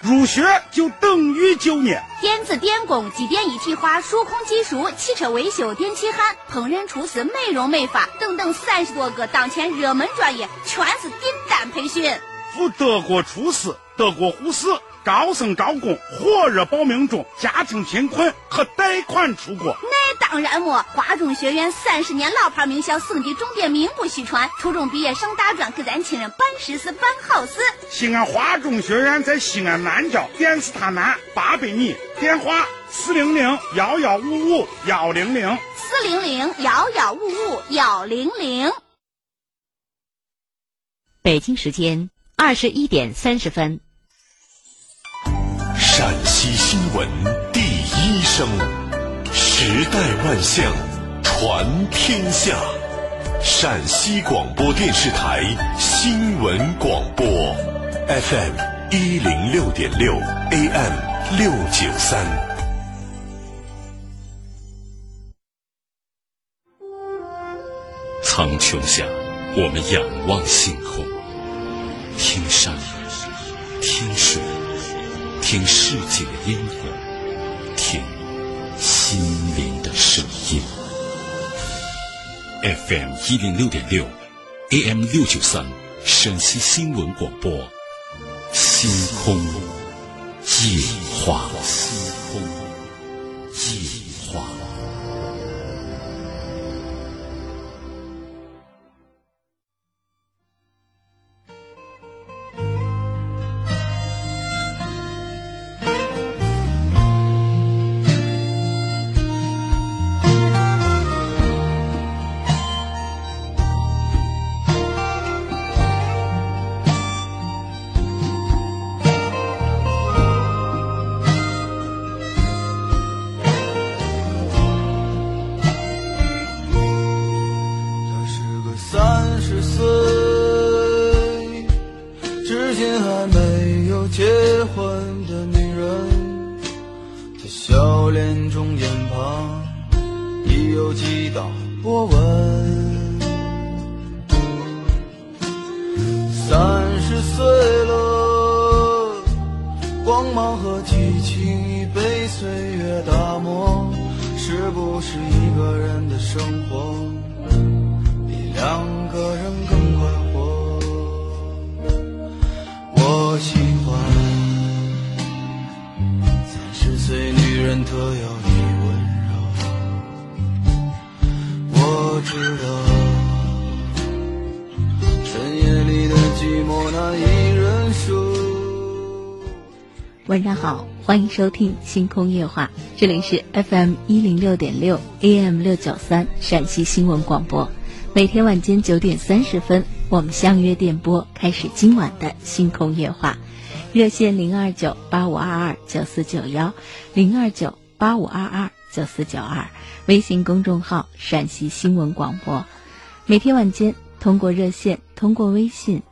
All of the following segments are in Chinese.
入学就等于就业。电子电工、机电一体化、数控技术、汽车维修、电气焊、烹饪厨师、美容美发等等三十多个当前热门专业，全是订单培训。赴德国厨师、德国护士。招生招工，火热报名中。家庭贫困，可贷款出国。那当然么，华中学院三十年老牌名校，省级重点名不虚传。初中毕业上大专，给咱亲人办实事、办好事。西安华中学院在西安南郊电视塔南八百米，电话四零零幺幺五五幺零零四零零幺幺五五幺零零。北京时间二十一点三十分。陕西新闻第一声，时代万象，传天下。陕西广播电视台新闻广播，FM 一零六点六，AM 六九三。苍穹下，我们仰望星空，听山，听水。听世界的烟火，听心灵的声音。FM 一零六点六，AM 六九三，陕西新闻广播，星空夜话。晚上好，欢迎收听星空夜话，这里是 FM 一零六点六 AM 六九三陕西新闻广播。每天晚间九点三十分，我们相约电波，开始今晚的星空夜话。热线零二九八五二二九四九幺，零二九八五二二九四九二。微信公众号陕西新闻广播。每天晚间通过热线，通过微信，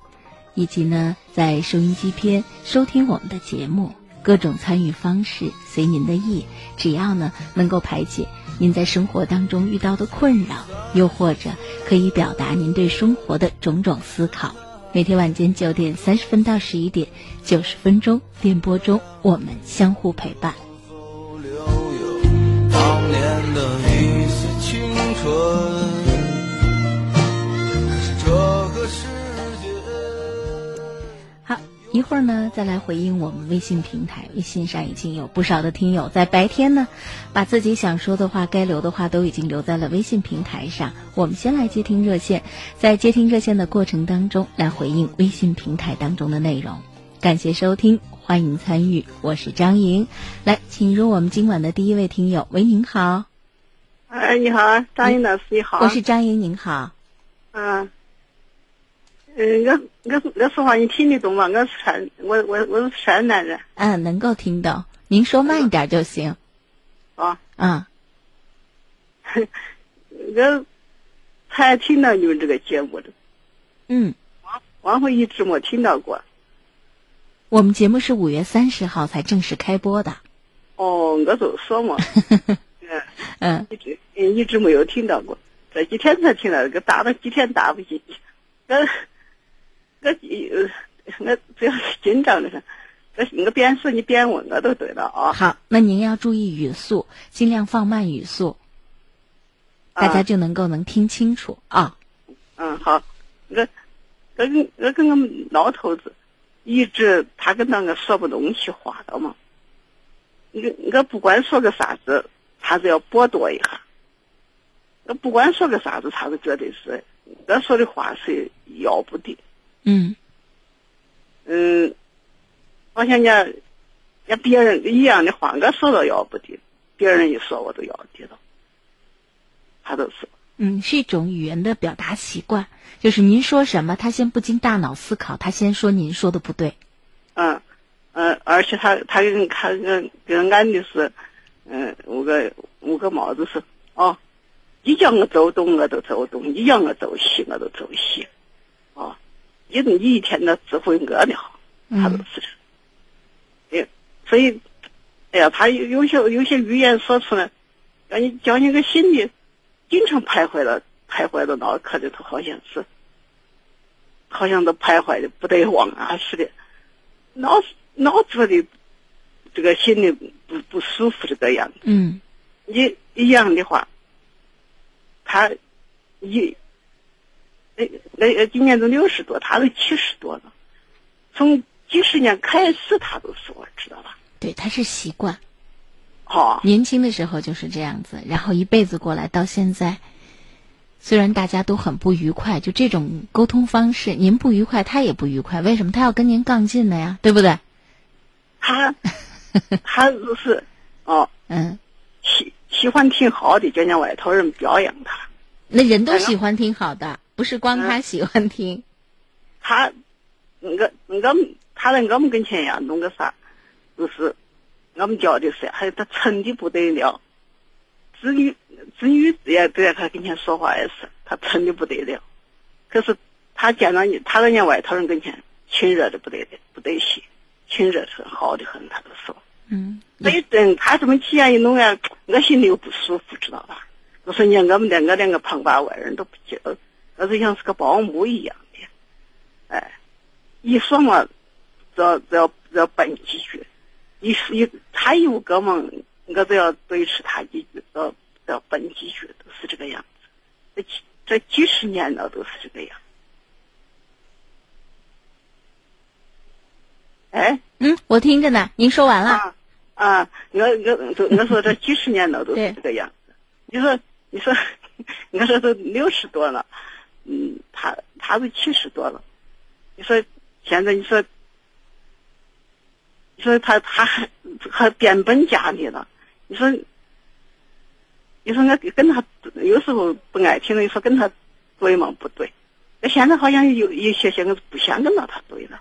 以及呢在收音机边收听我们的节目。各种参与方式随您的意，只要呢能够排解您在生活当中遇到的困扰，又或者可以表达您对生活的种种思考。每天晚间九点三十分到十一点，九十分钟电波中，我们相互陪伴。当年的一丝青春。一会儿呢，再来回应我们微信平台。微信上已经有不少的听友在白天呢，把自己想说的话、该留的话都已经留在了微信平台上。我们先来接听热线，在接听热线的过程当中，来回应微信平台当中的内容。感谢收听，欢迎参与，我是张莹。来，请入我们今晚的第一位听友。喂，您好。哎，你好，张英老师，你好。我是张英，您好。嗯。嗯，我我我说话你听得懂吗？我是山，我我我是山南人。嗯，能够听懂。您说慢一点就行。啊。嗯。我才听到你们这个节目的。嗯。往往回一直没听到过。我们节目是五月三十号才正式开播的。哦，我就说嘛。嗯。嗯。一直嗯一直没有听到过，这几天才听到，个打了几天打不进去。我。我我主要是紧张的是，那那个边说你边问我都对了啊。好，那您要注意语速，尽量放慢语速，大家就能够能听清楚啊。嗯，好，我我跟我跟我们老头子一直他跟那个说不东西话的嘛。我我不管说个啥子，他都要剥夺一下。我不管说个啥子，他都觉得是我说的话是要不得。嗯。嗯，好像人家别人一样的话，我说到要不得，别人一说我都要得了。他都是。嗯，是一种语言的表达习惯，就是您说什么，他先不经大脑思考，他先说您说的不对。嗯，嗯，而且他他跟他跟跟俺的是，嗯，五个五个帽子是哦，你叫我走东我都走东，你叫我走西我都走西，哦，你你一天都指挥我的好，他都是这，哎，所以，哎呀，他有有些有些语言说出来，让你叫你个心里。经常徘徊了，徘徊到脑壳里头，好像是，好像都徘徊的不得往啊似的，脑脑子里这个心里不不舒服这个样子。嗯，你一样的话，他一那那今年都六十多，他都七十多了，从几十年开始他都说，知道吧？对，他是习惯。哦，年轻的时候就是这样子，然后一辈子过来到现在，虽然大家都很不愉快，就这种沟通方式，您不愉快，他也不愉快，为什么他要跟您杠劲呢呀？对不对？他，他就是哦，嗯，喜喜欢听好的，叫人家外头人表扬他。那人都喜欢听好的，不是光他喜欢听。他，我我们他在我们跟前呀，弄个啥，就是。我们教的是，还有他沉的不得了，子女子女也都在他跟前说话也是，他沉的不得了。可是他见到你，他在人家外头人跟前亲热的不得了，不得行，亲热是好的很，他都说。嗯。所以等他这么体验一弄啊，我心里又不舒服，知道吧？我说你我们两个两个旁观外人都不接，我就像是个保姆一样的。哎，一说嘛，要要要笨几句。一一他有个梦，我都要对持他几句，要要奔几句，都是这个样子。这几这几十年了，都是这个样。哎，嗯，我听着呢，您说完了。啊，我我我说这几十年了都是这个样子。你说你说，我说都六十多了，嗯，他他都七十多了。你说现在你说。你说他他还还变本加厉了，你说，你说我跟他有时候不爱听，你说跟他对吗？不对，那现在好像有有些些我不想跟到他对了。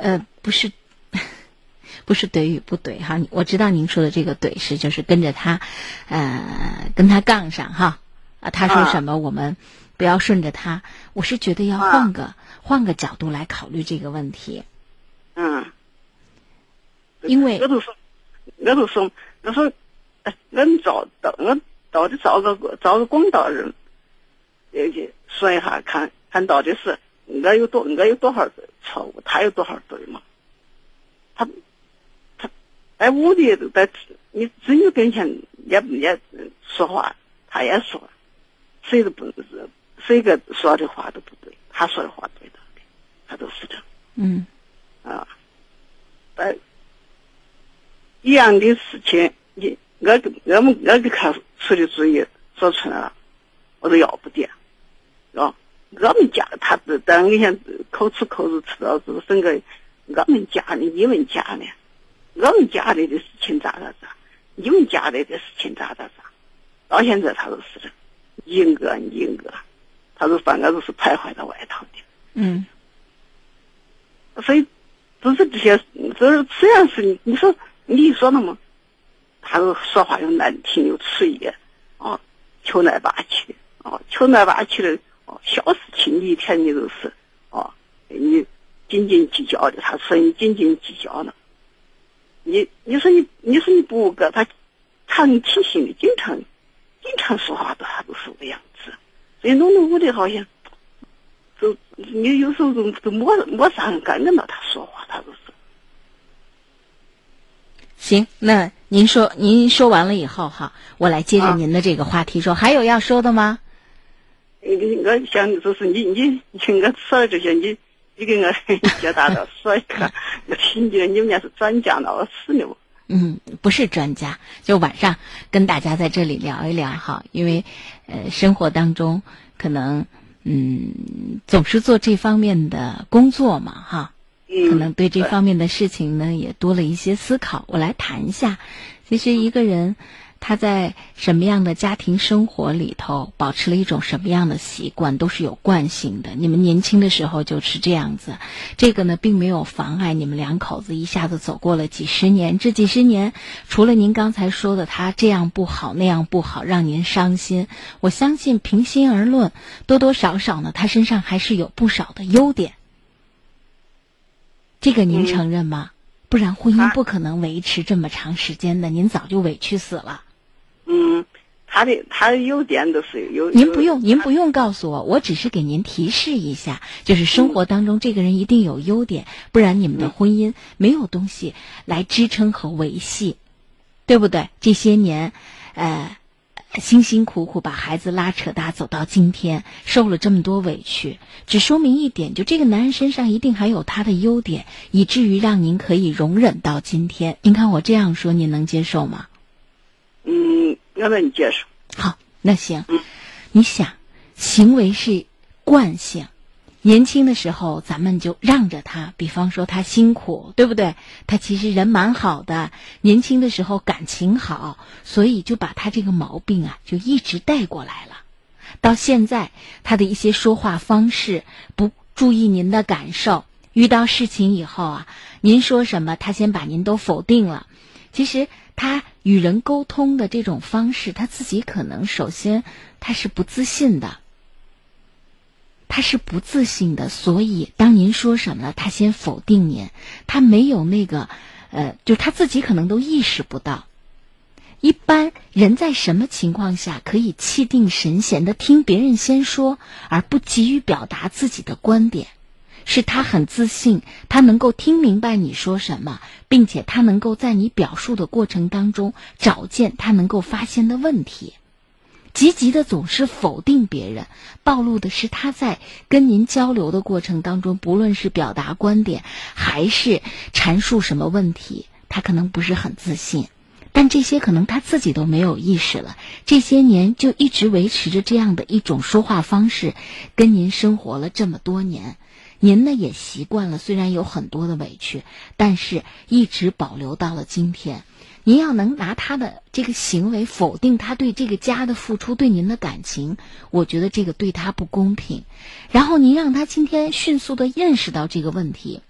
呃，不是，不是怼与不怼哈，我知道您说的这个怼是就是跟着他，呃，跟他杠上哈啊，他说什么我们不要顺着他，我是觉得要换个换个角度来考虑这个问题。嗯，因为我都说，我都说，我说，哎，俺找到我到底找个找个公道人，也去说一下，看看到底是我有多我有多少错误，他有多少对嘛？他他在屋里在你子女跟前也也说话，他也说，谁都不是谁个说的话都不对，他说的话对的，他都是这样。嗯。啊，呃，一样的事情，你我我们我给他出的主意说出来了，我都要不得，啊，我们家他但我想口出口入知道是整个我们家的你们家的，我们家里的事情咋咋咋，你们家里的事情咋咋咋，到现在他都是这，一个一个，他都反正都是徘徊在外头的，嗯，所以。都是这些，就是虽然是你，说你说了嘛，他说话又难听又粗野，啊，求来霸气，啊，求来霸气的，哦，小事情你一天你都是，哦，你斤斤计较的，他说你斤斤计较呢，你你说你你说你不给他长期性的，经常经常说话都他都是个样子，所以弄得我的好像都你有时候都都没没啥人敢跟到他说话，他都是。行，那您说您说完了以后哈，我来接着啊您的这个话题说，还有要说的吗？我想就是你你你我说了这些，你你给我解答的说一个，我听见你们家是专家呢，我是呢。嗯，不是专家，就晚上跟大家在这里聊一聊哈，因为呃，生活当中可能嗯总是做这方面的工作嘛哈，嗯，可能对这方面的事情呢也多了一些思考。我来谈一下，其实一个人他在什么样的家庭生活里头保持了一种什么样的习惯，都是有惯性的。你们年轻的时候就是这样子，这个呢并没有妨碍你们两口子一下子走过了几十年。这几十年，除了您刚才说的他这样不好那样不好，让您伤心，我相信平心而论，多多少少呢，他身上还是有不少的优点。这个您嗯承认吗？不然婚姻不可能维持这么长时间的，您早就委屈死了。嗯，他的他的优点都是有。您不用，您不用告诉我，我只是给您提示一下，就是生活当中这个人一定有优点，不然你们的婚姻没有东西来支撑和维系，对不对？这些年，呃，辛辛苦苦把孩子拉扯大，走到今天，受了这么多委屈，只说明一点，就这个男人身上一定还有他的优点，以至于让您可以容忍到今天。您看我这样说，您能接受吗？嗯，我能接受。好，那行，你想，行为是惯性。年轻的时候，咱们就让着他，比方说他辛苦，对不对？他其实人蛮好的，年轻的时候感情好，所以就把他这个毛病啊，就一直带过来了。到现在，他的一些说话方式不注意您的感受，遇到事情以后啊，您说什么，他先把您都否定了。其实他与人沟通的这种方式，他自己可能首先他是不自信的，他是不自信的，所以当您说什么了，他先否定您，他没有那个，呃，就他自己可能都意识不到。一般人在什么情况下可以气定神闲的听别人先说，而不急于表达自己的观点？是他很自信，他能够听明白你说什么，并且他能够在你表述的过程当中找见他能够发现的问题。积极的总是否定别人，暴露的是他在跟您交流的过程当中，不论是表达观点还是阐述什么问题，他可能不是很自信。但这些可能他自己都没有意识了，这些年就一直维持着这样的一种说话方式，跟您生活了这么多年。您呢也习惯了，虽然有很多的委屈，但是一直保留到了今天。您要能拿他的这个行为否定他对这个家的付出，对您的感情，我觉得这个对他不公平。然后您让他今天迅速的认识到这个问题，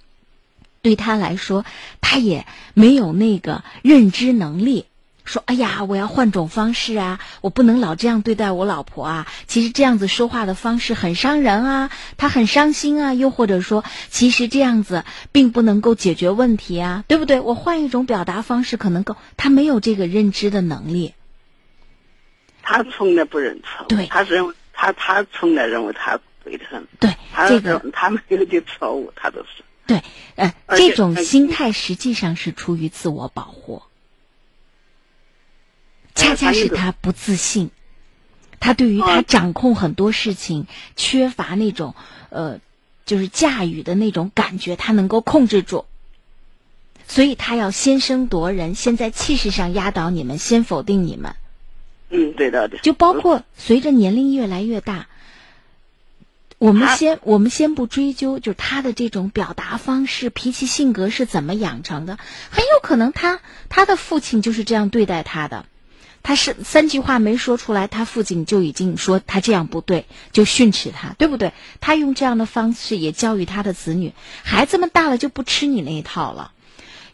对他来说，他也没有那个认知能力。说：“哎呀，我要换种方式啊！我不能老这样对待我老婆啊！其实这样子说话的方式很伤人啊，她很伤心啊。又或者说，其实这样子并不能够解决问题啊，对不对？我换一种表达方式可能够。他没有这个认知的能力。他从来不认错，对他认为他他从来认为他对的很，对他这个他没有的错误，他都是。对，呃，这种心态实际上是出于自我保护，恰恰是他不自信，他对于他啊掌控很多事情缺乏那种呃，就是驾驭的那种感觉，他能够控制住，所以他要先声夺人，先在气势上压倒你们，先否定你们。嗯，对的，对。就包括随着年龄越来越大，我们先我们先不追究，就是他的这种表达方式、脾气、性格是怎么养成的，很有可能他他的父亲就是这样对待他的。他是三句话没说出来，他父亲就已经说他这样不对，就训斥他，对不对？他用这样的方式也教育他的子女，孩子们大了就不吃你那一套了。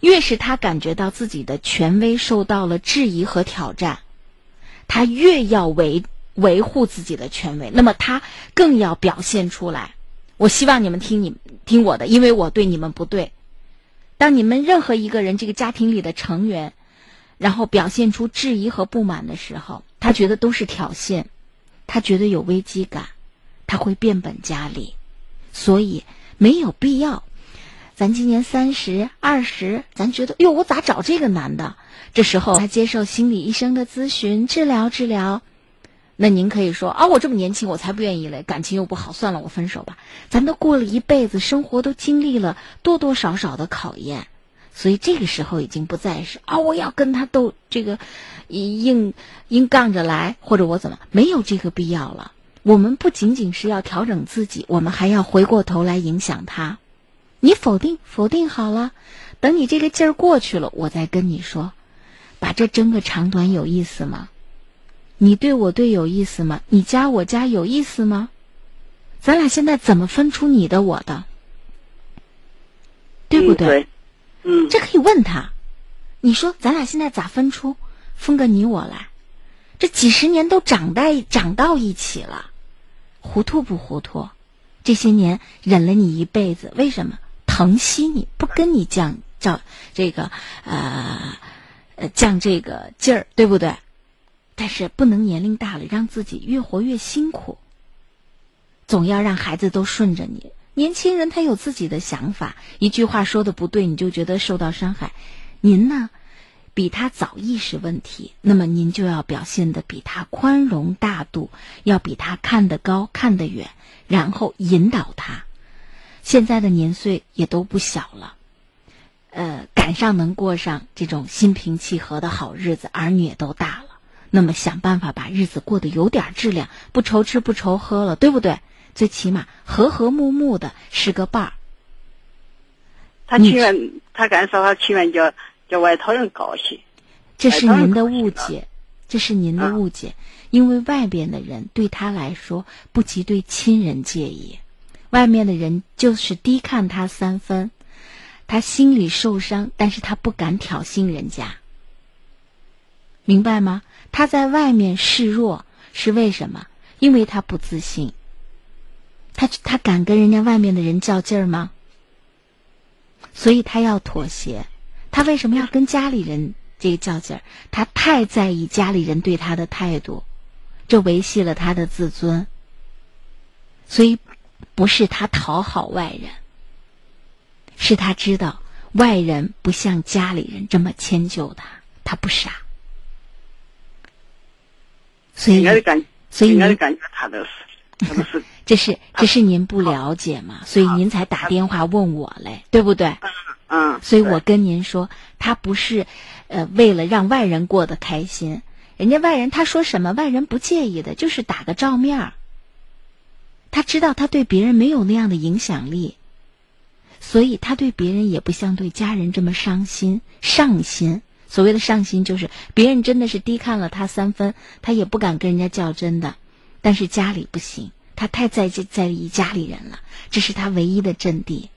越是他感觉到自己的权威受到了质疑和挑战，他越要维维护自己的权威，那么他更要表现出来。我希望你们听你听我的，因为我对你们不对。当你们任何一个人这个家庭里的成员，然后表现出质疑和不满的时候，他觉得都是挑衅，他觉得有危机感，他会变本加厉。所以没有必要。咱今年三十二十，咱觉得哟，我咋找这个男的？这时候他接受心理医生的咨询治疗治疗，那您可以说啊，我这么年轻，我才不愿意嘞，感情又不好，算了，我分手吧。咱都过了一辈子，生活都经历了多多少少的考验，所以这个时候已经不再是啊，我要跟他斗这个硬硬杠着来，或者我怎么没有这个必要了。我们不仅仅是要调整自己，我们还要回过头来影响他。你否定否定好了，等你这个劲儿过去了，我再跟你说，把这争个长短有意思吗？你对我对有意思吗？你加我加有意思吗？咱俩现在怎么分出你的我的？对不对？嗯，这可以问他。你说咱俩现在咋分出？分个你我来？这几十年都长在长到一起了，糊涂不糊涂？这些年忍了你一辈子，为什么？疼惜你不跟你犟叫这个呃呃犟这个劲儿，对不对？但是不能年龄大了让自己越活越辛苦。总要让孩子都顺着你。年轻人他有自己的想法，一句话说的不对，你就觉得受到伤害。您呢，比他早意识问题，那么您就要表现的比他宽容大度，要比他看得高看得远，然后引导他。现在的年岁也都不小了，呃，赶上能过上这种心平气和的好日子，儿女也都大了，那么想办法把日子过得有点质量，不愁吃不愁喝了，对不对？最起码和和睦睦的是个伴儿。他情愿他干啥？他情愿叫叫外头人高兴。这是您的误解，这是您的误解，因为外边的人对他来说不及对亲人介意。外面的人就是低看他三分，他心里受伤，但是他不敢挑衅人家，明白吗？他在外面示弱是为什么？因为他不自信。他他敢跟人家外面的人较劲儿吗？所以他要妥协。他为什么要跟家里人这个较劲儿？他太在意家里人对他的态度，这维系了他的自尊。所以。不是他讨好外人，是他知道外人不像家里人这么迁就他，他不傻。所以，所以您感觉他都是，是这是这是您不了解嘛？所以您才打电话问我嘞，对不对？嗯。所以我跟您说，他不是呃为了让外人过得开心，人家外人他说什么，外人不介意的，就是打个照面儿。他知道他对别人没有那样的影响力，所以他对别人也不像对家人这么伤心上心。所谓的上心，就是别人真的是低看了他三分，他也不敢跟人家较真的。但是家里不行，他太在在意家里人了，这是他唯一的阵地。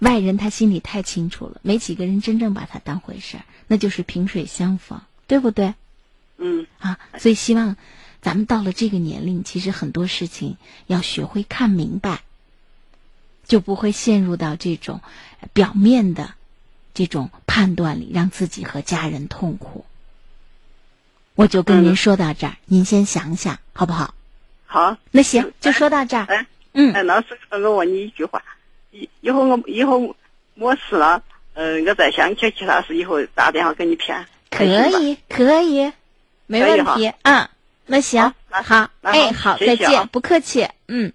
外人他心里太清楚了，没几个人真正把他当回事儿，那就是萍水相逢，对不对？嗯啊，所以希望。咱们到了这个年龄，其实很多事情要学会看明白，就不会陷入到这种表面的这种判断里，让自己和家人痛苦。我就跟您说到这儿，您先想想好不好？好，那行，就说到这儿。哎，嗯，哎，老师，我问你一句话，以以后我以后没事了，嗯，我再想起其他事，以后打电话给你骗。可以，可以，没问题，嗯。那行好，哎，好，再见，不客气，嗯。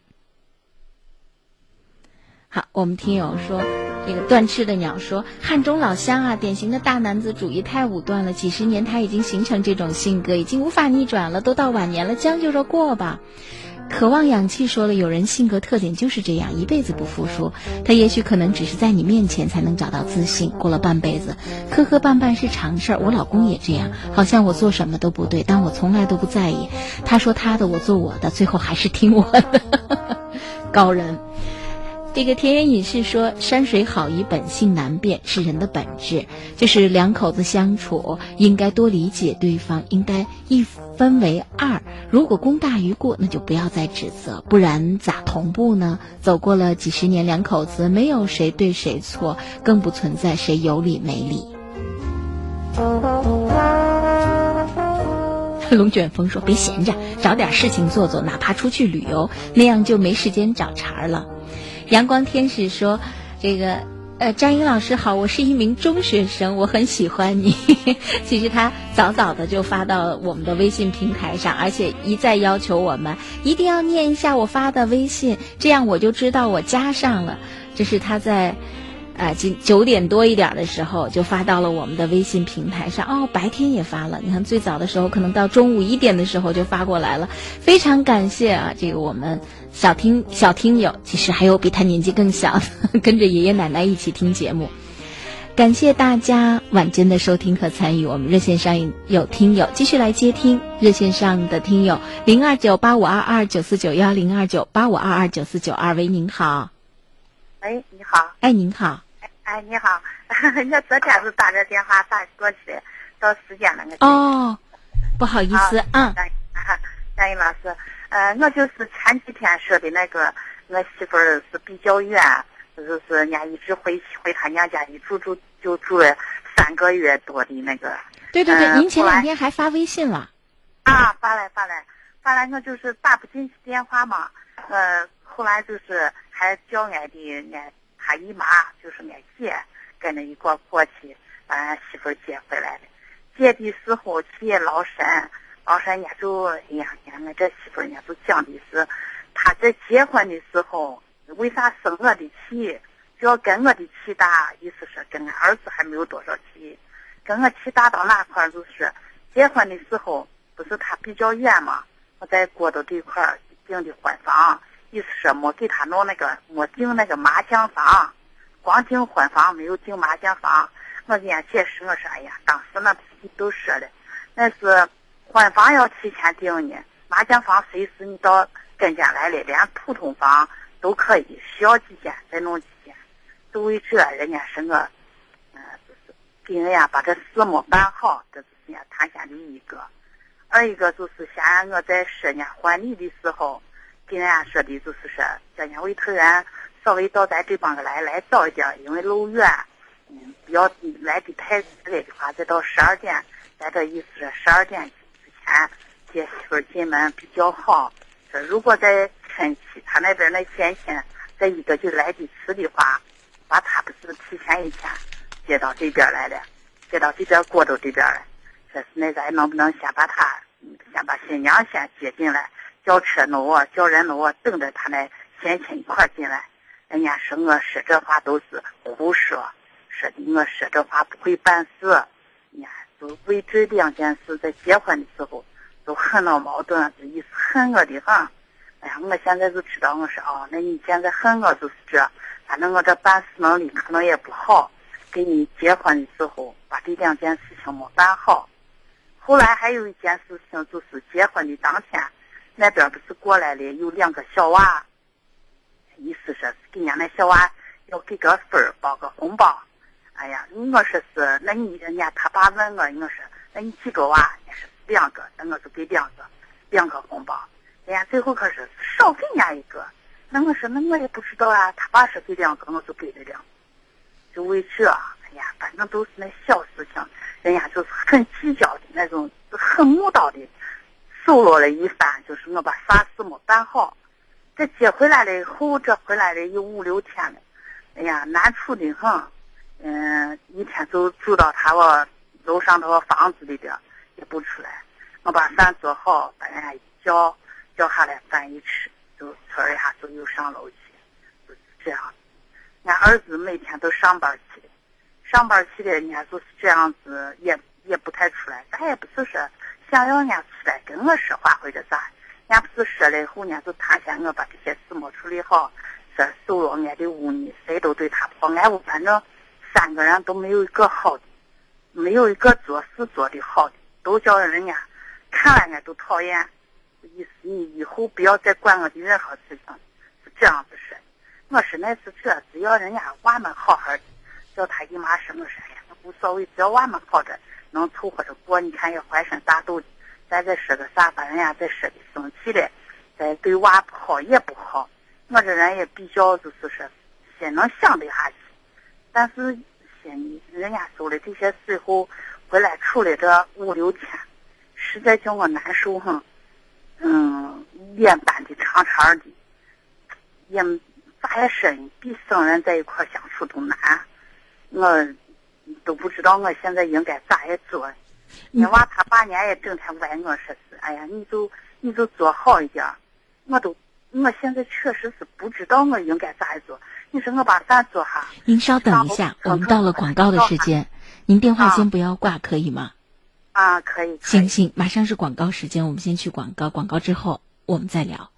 好，我们听友说，这个断翅的鸟说，汉中老乡啊，典型的大男子主义，太武断了，几十年他已经形成这种性格，已经无法逆转了，都到晚年了，将就着过吧。渴望氧气说了，有人性格特点就是这样，一辈子不服输。他也许可能只是在你面前才能找到自信，过了半辈子，磕磕绊绊是常事儿。我老公也这样，好像我做什么都不对，但我从来都不在意。他说他的，我做我的，最后还是听我的。高人。这个田园隐士说：“山水好与本性难辨是人的本质，就是两口子相处应该多理解对方，应该一分为二。如果功大于过，那就不要再指责，不然咋同步呢？走过了几十年，两口子没有谁对谁错，更不存在谁有理没理。”龙卷风说：“别闲着，找点事情做做，哪怕出去旅游，那样就没时间找茬了。”阳光天使说：“这个。”呃，张英老师好，我是一名中学生，我很喜欢你。其实他早早的就发到我们的微信平台上，而且一再要求我们一定要念一下我发的微信，这样我就知道我加上了。这是他在。啊，今九点多一点的时候就发到了我们的微信平台上哦，白天也发了。你看最早的时候，可能到中午一点的时候就发过来了，非常感谢啊！这个我们小听小听友，其实还有比他年纪更小的，跟着爷爷奶奶一起听节目。感谢大家晚间的收听和参与。我们热线上有听友继续来接听，热线上的听友零二九八五二二九四九幺零二九八五二二九四九二，喂，您好。喂，你好。哎，您好。哎，你好，我昨天是打这电话打过去，到时间了，我哦，不好意思啊，张毅老师，呃，我就是前几天说的那个，我媳妇儿是比较远，就是人家一直回回她娘家一住住就住了三个月多的那个。对对对，您前两天还发微信了。啊，发来发来发来，我就是打不进去电话嘛，呃，后来就是还叫俺的俺。他姨妈就是俺姐跟着一块过去把俺媳妇接回来的。接的时候去老山，老山家就哎呀，俺这媳妇家就讲的是，他在结婚的时候为啥生我的气，就要跟我的气大，意思是跟俺儿子还没有多少气，跟我气大到哪块就是结婚的时候不是他比较远嘛，我在郭头这块订的婚房。意思是没给他弄那个，没订那个麻将房，光订婚房没有订麻将房。我跟人家解释，我说哎呀，当时那都说的，那是婚房要提前订呢，麻将房随时你到跟前来了，连普通房都可以，需要几间再弄几间。就为这，人家是我，嗯，就是给人家把这事没办好，这是人家谈下的一个。二一个就是现在我在说人家，婚礼的时候。跟人家说的就是说，叫人家委托人稍微到咱这帮个来来早一点，因为路远，嗯，不要来的太迟了的话，再到十二点，咱这意思是十二点之前接媳妇进门比较好。说如果在亲戚他那边那先亲再一个就来的迟的话，把他不是提前一天接到这边来了，接到这边过州这边来，说是那咱能不能先把他，先把新娘先接进来。叫车弄我，叫人弄我，等着他那先亲一块进来。人家说我说这话都是胡说，说的我说这话不会办事。你看，就为这两件事，在结婚的时候都很闹矛盾，这意思恨我的很。哎呀，我现在就知道，我说哦，那你现在恨我就是这，反正我这办事能力可能也不好，给你结婚的时候把这两件事情没办好。后来还有一件事情，就是结婚的当天。那边不是过来了，有两个小娃，意思是给人家那小娃要给个分儿，包个红包。哎呀，我说是，那你人家他爸问我，我说那你几个娃？人家说两个，那我就给两个，两个红包。人家最后可是少给人家一个，那我说那我也不知道啊。他爸说给两个，我就给了两个。就为这，哎呀，反正都是那小事情，人家就是很计较的那种，很木道的。走了了一番，就是我把啥事没办好。这接回来了以后，这回来了有五六天了。哎呀，难处的很。嗯，一天就住到他我楼上头房子里边，也不出来。我把饭做好，把人家一叫，叫下来饭一吃，就呲一下就又上楼去，就这样。俺儿子每天都上班去，上班去的，人家就是这样子，也也不太出来。咱也不是说。想要人家出来跟我说话或者咋，人家不是说了以后，人家就谈下我把这些事没处理好，说收了俺的屋呢，谁都对他不好。俺屋反正三个人都没有一个好的，没有一个做事做的好的，都叫人家看了俺都讨厌。意思你以后不要再管我的任何事情，是这样子说。我说那是这，只要人家娃们好好的，叫他姨妈什么说呀，无所谓，只要娃们好着。能凑合着过，你看也怀身大肚的，咱再说个啥，把人家再说的生气了，再对娃不好也不好。我这人也比较就是说，先能想得下去，但是心人家走了这些事后，回来处了这五六天，实在叫我难受哈。嗯，脸板的长长的，也咋也说？比生人在一块相处都难。我都不知道我现在应该咋样做。你娃他爸年也整天问我说是，哎呀，你就你就做好一点。我都我现在确实是不知道我应该咋做。你说我把饭做哈？您稍等一下，我们到了广告的时间，您电话先不要挂，可以吗？啊，可以。行行，马上是广告时间，我们先去广告，广告之后我们再聊。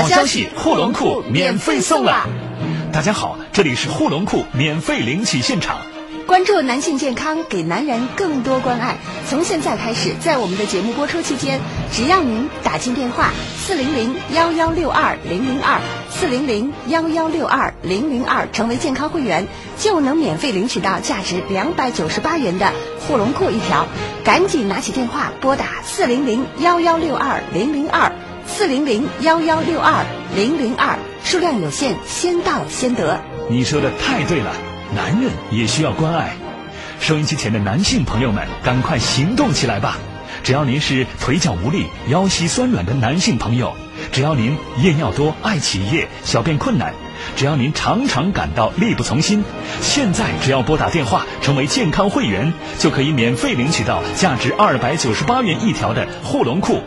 好消息，护龙裤免费送了！大家好，这里是护龙裤免费领取现场。关注男性健康，给男人更多关爱。从现在开始，在我们的节目播出期间，只要您打进电话四零零幺幺六二零零二四零零幺幺六二零零二，成为健康会员，就能免费领取到价值两百九十八元的护龙裤一条。赶紧拿起电话拨打四零零幺幺六二零零二四零零幺幺六二零零二，数量有限，先到先得。你说的太对了。男人也需要关爱，收音机前的男性朋友们，赶快行动起来吧！只要您是腿脚无力、腰膝酸软的男性朋友，只要您夜尿多、爱起夜、小便困难，只要您常常感到力不从心，现在只要拨打电话成为健康会员，就可以免费领取到价值二百九十八元一条的护龙裤。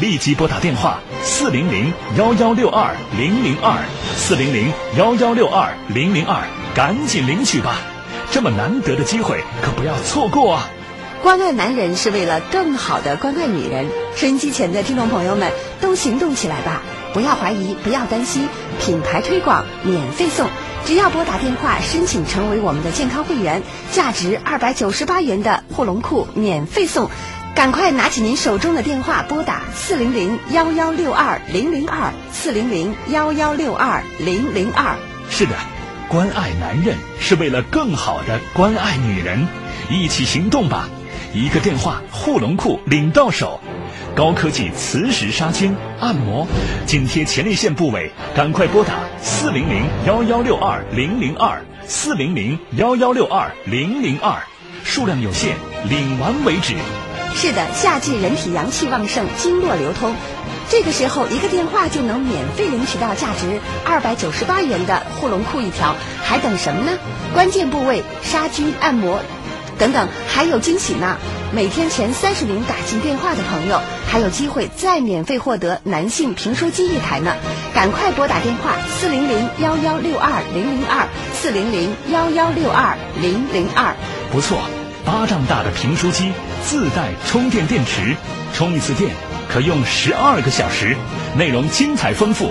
立即拨打电话四零零幺幺六二零零二四零零幺幺六二零零二。赶紧领取吧，这么难得的机会可不要错过啊！关爱男人是为了更好的关爱女人。收音机前的听众朋友们，都行动起来吧！不要怀疑，不要担心，品牌推广免费送，只要拨打电话申请成为我们的健康会员，价值二百九十八元的护龙裤免费送。赶快拿起您手中的电话，拨打四零零幺幺六二零零二四零零幺幺六二零零二。是的。关爱男人是为了更好的关爱女人，一起行动吧！一个电话，护龙裤领到手，高科技磁石杀菌按摩，紧贴前列腺部位，赶快拨打四零零幺幺六二零零二四零零幺幺六二零零二，数量有限，领完为止。是的，夏季人体阳气旺盛，经络流通。这个时候，一个电话就能免费领取到价值二百九十八元的护龙裤一条，还等什么呢？关键部位杀菌按摩，等等，还有惊喜呢！每天前三十名打进电话的朋友，还有机会再免费获得男性评书机一台呢！赶快拨打电话四零零幺幺六二零零二四零零幺幺六二零零二。不错，巴掌大的评书机，自带充电电池，充一次电。可用十二个小时，内容精彩丰富，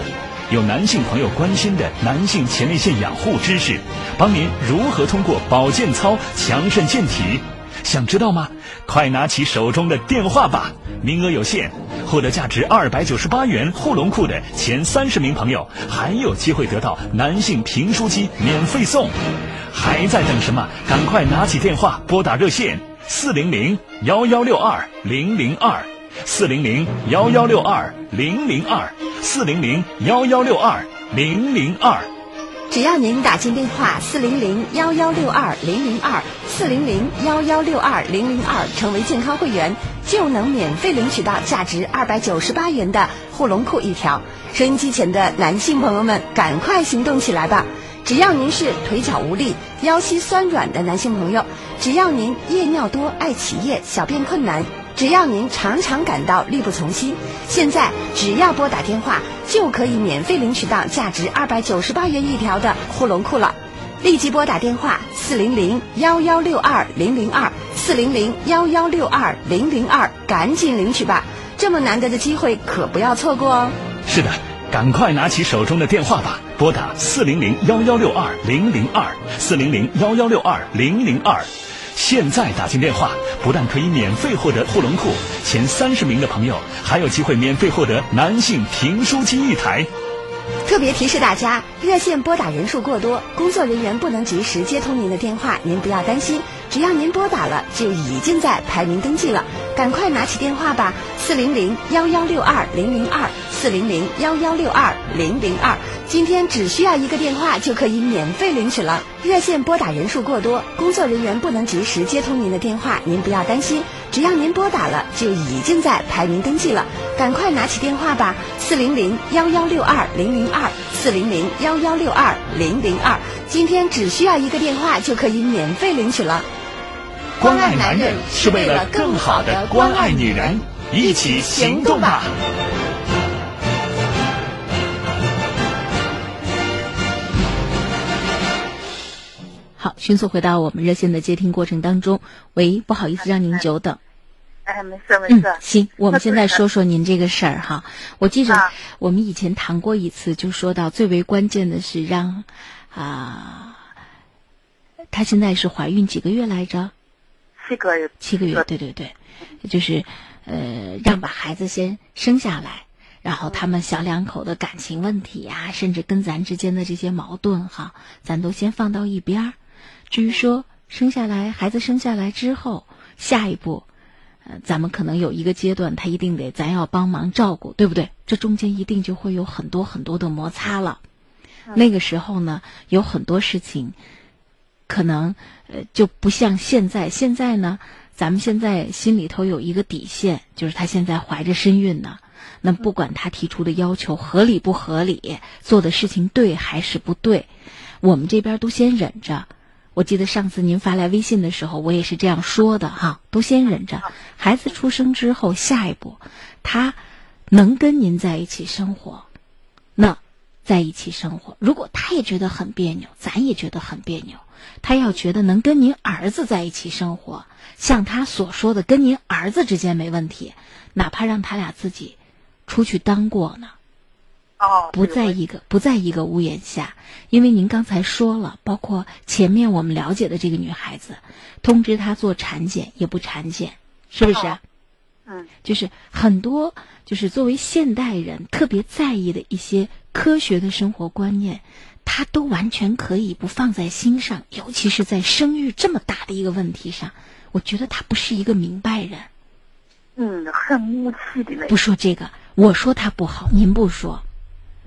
有男性朋友关心的男性前列腺养护知识，帮您如何通过保健操强肾健体，想知道吗？快拿起手中的电话吧，名额有限，获得价值二百九十八元护龙裤的前三十名朋友还有机会得到男性评书机免费送，还在等什么？赶快拿起电话拨打热线四零零幺幺六二零零二。四零零幺幺六二零零二，四零零幺幺六二零零二。只要您打进电话四零零幺幺六二零零二，四零零幺幺六二零零二，成为健康会员，就能免费领取到价值二百九十八元的护龙裤一条。收音机前的男性朋友们，赶快行动起来吧！只要您是腿脚无力、腰膝酸软的男性朋友，只要您夜尿多、爱起夜、小便困难。只要您常常感到力不从心，现在只要拨打电话就可以免费领取到价值二百九十八元一条的护龙裤了。立即拨打电话四零零幺幺六二零零二四零零幺幺六二零零二，赶紧领取吧！这么难得的机会可不要错过哦。是的，赶快拿起手中的电话吧，拨打四零零幺幺六二零零二四零零幺幺六二零零二。现在打进电话，不但可以免费获得护龙裤，前三十名的朋友还有机会免费获得男性评书机一台。特别提示大家，热线拨打人数过多，工作人员不能及时接通您的电话，您不要担心。只要您拨打了，就已经在排名登记了。赶快拿起电话吧，四零零幺幺六二零零二，四零零幺幺六二零零二。今天只需要一个电话就可以免费领取了。热线拨打人数过多，工作人员不能及时接通您的电话，您不要担心，只要您拨打了，就已经在排名登记了。赶快拿起电话吧，四零零幺幺六二零零二，四零零幺幺六二零零二。今天只需要一个电话就可以免费领取了。关爱男人是为了更好的关爱女人，一起行动吧！好，迅速回到我们热线的接听过程当中。喂，不好意思让您久等。哎，没事没嗯事。，行，我们现在说说您这个事儿哈。我记着啊我们以前谈过一次，就说到最为关键的是让啊，她现在是怀孕几个月来着？七个月，七个月，对对对，就是呃，让把孩子先生下来，然后他们小两口的感情问题呀、甚至跟咱之间的这些矛盾哈，咱都先放到一边儿。至于说生下来，孩子生下来之后，下一步，呃，咱们可能有一个阶段，他一定得咱要帮忙照顾，对不对？这中间一定就会有很多很多的摩擦了。那个时候呢，有很多事情。可能呃就不像现在，现在呢，咱们现在心里头有一个底线，就是她现在怀着身孕呢。那不管她提出的要求合理不合理，做的事情对还是不对，我们这边都先忍着。我记得上次您发来微信的时候，我也是这样说的哈，都先忍着。孩子出生之后，下一步他能跟您在一起生活，那在一起生活。如果他也觉得很别扭，咱也觉得很别扭。他要觉得能跟您儿子在一起生活，像他所说的，跟您儿子之间没问题，哪怕让他俩自己出去当过呢，哦，不在一个不在一个屋檐下。因为您刚才说了，包括前面我们了解的这个女孩子，通知她做产检也不产检，是不是？哦嗯就是很多，就是作为现代人特别在意的一些科学的生活观念，他都完全可以不放在心上，尤其是在生育这么大的一个问题上，我觉得他不是一个明白人。嗯，很木气的那不说这个，我说他不好，您不说，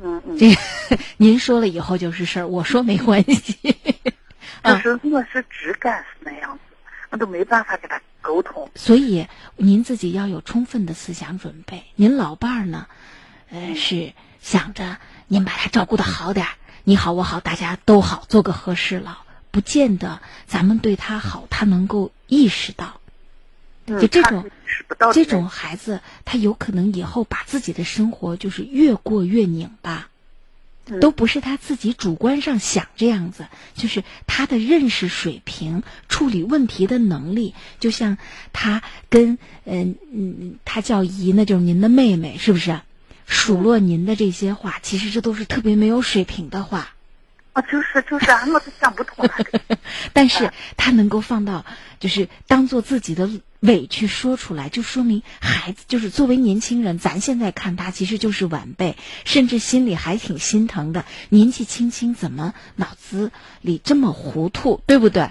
嗯嗯，这个 您说了以后就是事儿，我说没关系。啊 就是我是直感是那样子，我都没办法跟他沟通。所以您自己要有充分的思想准备。您老伴儿呢，呃，是想着您把他照顾的好点儿，你好我好大家都好，做个和事佬，不见得咱们对他好，他能够意识到。嗯就这种这种孩子，他有可能以后把自己的生活就是越过越拧巴。嗯都不是他自己主观上想这样子，就是他的认识水平、处理问题的能力，就像他跟嗯嗯，他叫姨，那就是您的妹妹，是不是？数落您的这些话，其实这都是特别没有水平的话。啊，就是就是啊，我都想不通啊。但是他能够放到，就是当做自己的委屈说出来，就说明孩子就是作为年轻人，咱现在看他其实就是晚辈，甚至心里还挺心疼的。年纪轻轻怎么脑子里这么糊涂，对不对？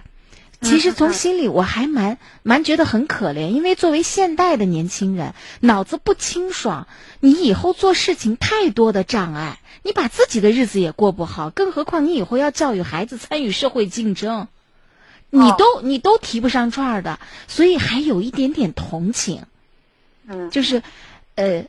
其实从心里我还蛮蛮觉得很可怜，因为作为现代的年轻人，脑子不清爽，你以后做事情太多的障碍，你把自己的日子也过不好，更何况你以后要教育孩子参与社会竞争，你都你都提不上串儿的，所以还有一点点同情，嗯，就是，呃，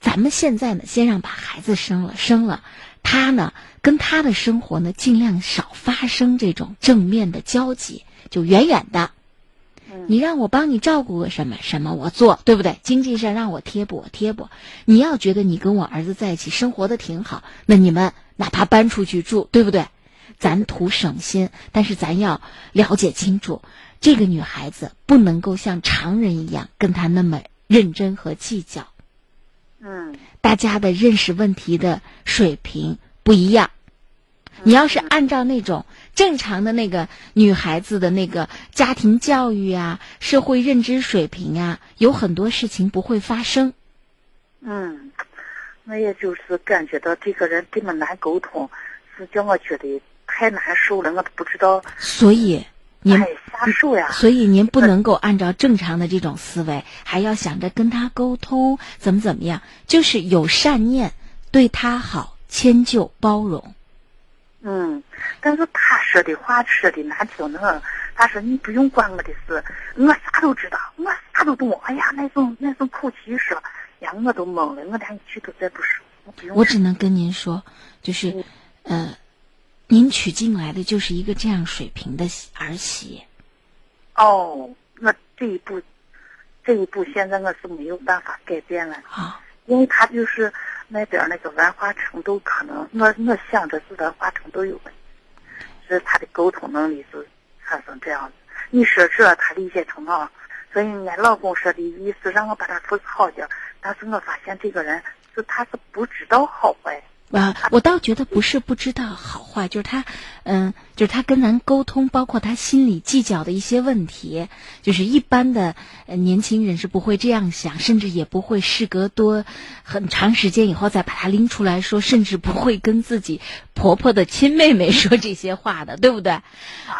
咱们现在呢，先让把孩子生了，生了，他呢跟他的生活呢，尽量少发生这种正面的交集，就远远的。你让我帮你照顾个什么什么，我做，对不对？经济上让我贴补，我贴补。你要觉得你跟我儿子在一起生活的挺好，那你们哪怕搬出去住，对不对？咱图省心，但是咱要了解清楚，这个女孩子不能够像常人一样跟他那么认真和计较。嗯大家的认识问题的水平不一样。你要是按照那种正常的那个女孩子的那个家庭教育啊、社会认知水平啊，有很多事情不会发生。嗯，我也就是感觉到这个人这么难沟通，是叫我觉得太难受了，我都不知道。所以，您哎瞎说呀。所以您不能够按照正常的这种思维，还要想着跟他沟通，怎么怎么样，就是有善念，对他好，迁就包容。嗯，但是他说的话说的难听呢。他说你不用管我的事，我啥都知道，我啥都懂。哎呀，那种那种口气说，呀，我都懵了，我连一句都再不说。我只能跟您说，就是，呃，您娶进来的就是一个这样水平的儿媳。哦，那这一步，这一步现在我是没有办法改变了，啊，因为他就是那边那个文化程度可能，我我想着是文化程度有问题，是他的沟通能力是产生这样子。你说这他理解成啊，所以俺老公说的意思让我把他服侍好点，但是我发现这个人是他是不知道好坏。啊，我倒觉得不是不知道好坏，就是他，嗯，就是他跟咱沟通，包括他心里计较的一些问题，就是一般的、呃、年轻人是不会这样想，甚至也不会事隔多很长时间以后再把他拎出来说，甚至不会跟自己婆婆的亲妹妹 说这些话的，对不对？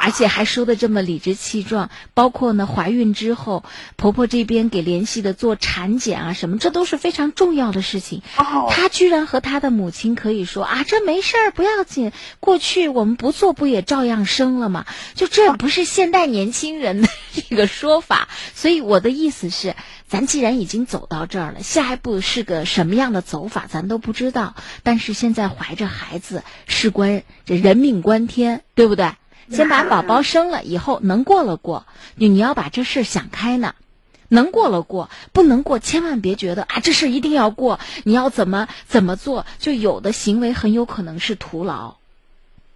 而且还说的这么理直气壮，包括呢怀孕之后，婆婆这边给联系的做产检啊什么，这都是非常重要的事情。哦他居然和她的母亲可以说啊，这没事儿，不要紧，过去我们不不做不也照样生了吗？就这不是现代年轻人的 这个说法。所以我的意思是，咱既然已经走到这儿了，下一步是个什么样的走法，咱都不知道。但是现在怀着孩子，事关这人命关天，对不对？先把宝宝生了以后，能过了过，你你要把这事儿想开呢。能过了过，不能过，千万别觉得啊，这事儿一定要过，你要怎么怎么做，就有的行为很有可能是徒劳。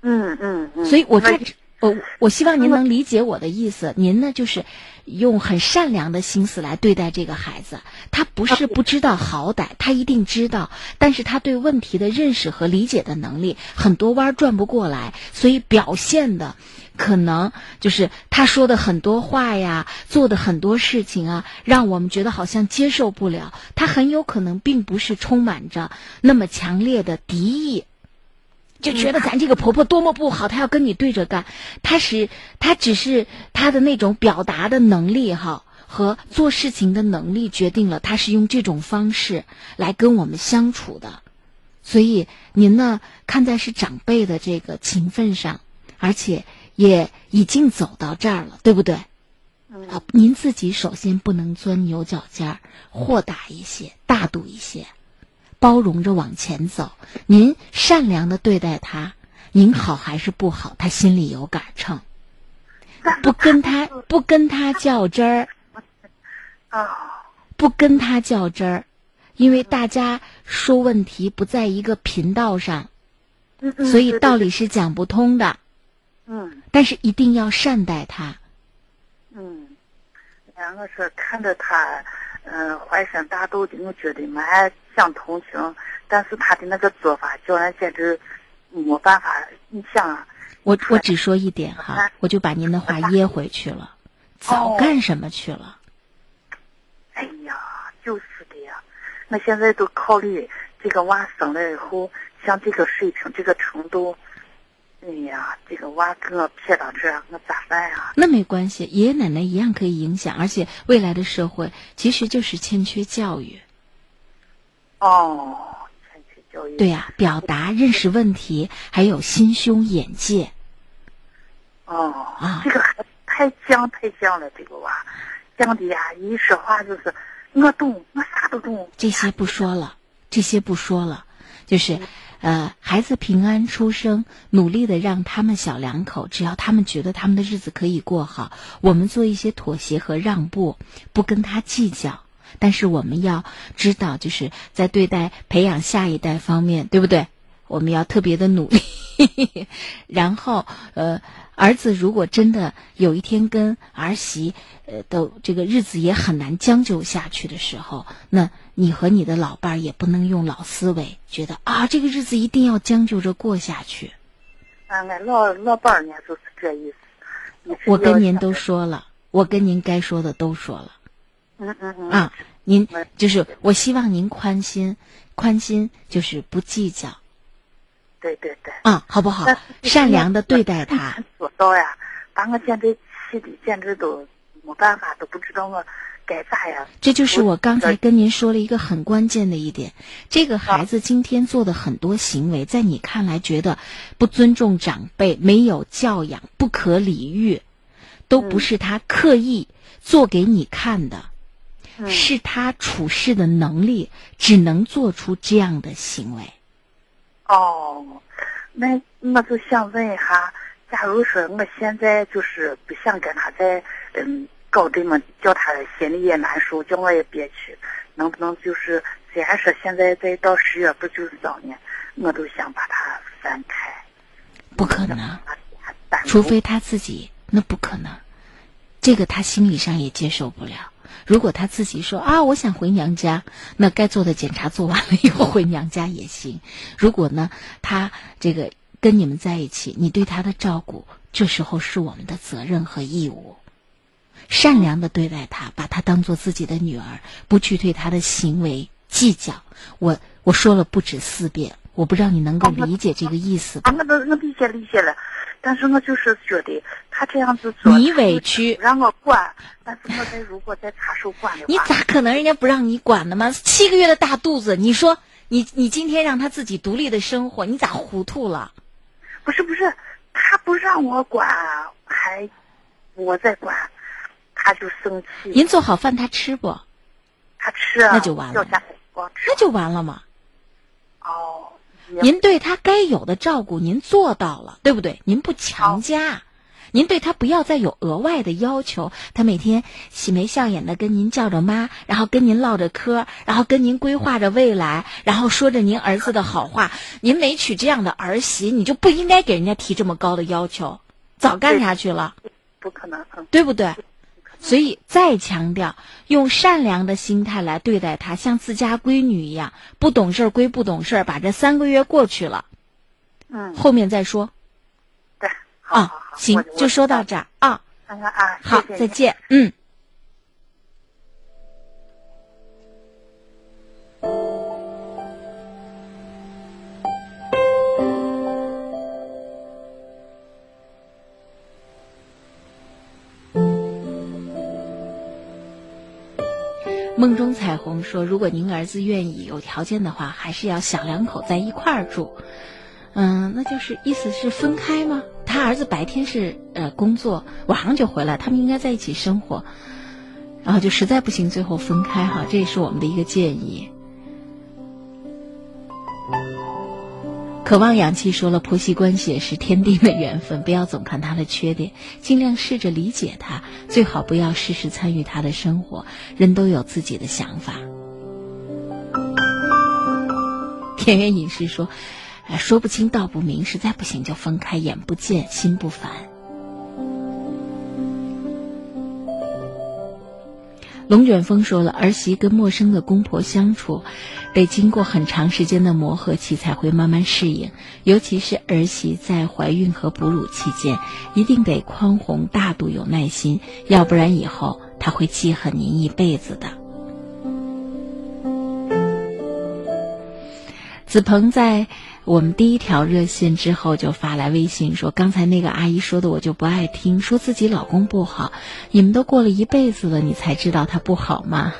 嗯嗯嗯。所以我在我我希望您能理解我的意思。您呢，就是用很善良的心思来对待这个孩子。他不是不知道好歹，他一定知道，但是他对问题的认识和理解的能力很多弯儿转不过来，所以表现的可能就是他说的很多话呀，做的很多事情啊，让我们觉得好像接受不了。他很有可能并不是充满着那么强烈的敌意。就觉得咱这个婆婆多么不好，她要跟你对着干。她是她只是她的那种表达的能力哈和做事情的能力决定了她是用这种方式来跟我们相处的。所以您呢，看在是长辈的这个情分上，而且也已经走到这儿了，对不对？啊，您自己首先不能钻牛角尖儿，豁达一些，大度一些。包容着往前走，您善良的对待他，您好还是不好，他心里有杆秤。不跟他不跟他较真儿，啊，不跟他较真儿，因为大家说问题不在一个频道上，所以道理是讲不通的。嗯但是一定要善待他。嗯，两个是看着他，嗯、怀山大肚的，我觉得蛮想同情，但是他的那个做法叫人简直没办法。你想啊，我我只说一点哈啊，我就把您的话噎回去了。早哦干什么去了？哎呀，就是的呀。那现在都考虑这个娃生了以后，像这个水平、这个程度，哎呀，这个娃给我撇到这儿，我咋办呀？那没关系，爷爷奶奶一样可以影响，而且未来的社会其实就是欠缺教育。哦。对呀、表达、认识问题，还有心胸、眼界。哦，啊这个还太犟太犟了，这个娃犟的呀，一说话就是我懂，我啥都懂。这些不说了，这些不说了，就是，呃，孩子平安出生，努力的让他们小两口，只要他们觉得他们的日子可以过好，我们做一些妥协和让步，不跟他计较。但是我们要知道，就是在对待培养下一代方面，对不对？我们要特别的努力。然后，呃，儿子如果真的有一天跟儿媳，呃的这个日子也很难将就下去的时候，那你和你的老伴儿也不能用老思维，觉得啊这个日子一定要将就着过下去。啊，俺老老伴儿呢就是这意思。我跟您都说了，我跟您该说的都说了。嗯嗯嗯啊，您嗯就是我希望您宽心，宽心就是不计较对对对。啊，好不好？善良的对待他。做到呀，把我现在气的，简直都没办法，都不知道我该咋样。这就是我刚才跟您说了一个很关键的一点，这个孩子今天做的很多行为，在你看来觉得不尊重长辈、没有教养、不可理喻，都不是他刻意做给你看的，是他处事的能力只能做出这样的行为。哦，那我就想问一下，假如说我现在就是不想跟他再嗯搞这么，叫他心里也难受，叫我也憋屈，能不能就是虽然说现在再到十月不就是早年，我都想把他分开。不可能，除非他自己，那不可能，这个他心理上也接受不了。如果他自己说啊，我想回娘家，那该做的检查做完了以后回娘家也行。如果呢，他这个跟你们在一起，你对他的照顾，这时候是我们的责任和义务。善良的对待他，把他当做自己的女儿，不去对他的行为计较。我我说了不止四遍，我不知道你能够理解这个意思吧？啊，我都我理解理解了，但是我就是觉得他这样子做，你委屈让我管，但是我再如果再插手管的话，你咋可能人家不让你管呢吗？七个月的大肚子，你说你你今天让他自己独立的生活，你咋糊涂了？不是不是，他不让我管，还我在管，他就生气。您做好饭他吃不？他吃啊，那就完了。那就完了嘛。哦，您对他该有的照顾，您做到了，对不对？您不强加，您对他不要再有额外的要求。他每天喜眉笑眼的跟您叫着妈，然后跟您唠着嗑，然后跟您规划着未来，然后说着您儿子的好话。您没娶这样的儿媳，你就不应该给人家提这么高的要求，早干啥去了，不可能，嗯，对不对？所以再强调，用善良的心态来对待她，像自家闺女一样，不懂事儿归不懂事儿，把这三个月过去了，嗯，后面再说。对，好啊行，就说到这儿啊。好再见。嗯。梦中彩虹说：“如果您儿子愿意，有条件的话，还是要小两口在一块儿住。嗯，那就是意思是分开吗？他儿子白天是呃工作，晚上就回来，他们应该在一起生活。然后就实在不行，最后分开哈，这也是我们的一个建议。”渴望氧气说了，婆媳关系也是天定的缘分，不要总看他的缺点，尽量试着理解他，最好不要事事参与他的生活。人都有自己的想法。田园隐士说，说不清道不明，实在不行就分开，眼不见心不烦。龙卷风说了，儿媳跟陌生的公婆相处，得经过很长时间的磨合期才会慢慢适应。尤其是儿媳在怀孕和哺乳期间，一定得宽宏大度、有耐心，要不然以后她会记恨您一辈子的。子鹏在我们第一条热线之后就发来微信说：“刚才那个阿姨说的我就不爱听，说自己老公不好。你们都过了一辈子了，你才知道他不好吗？”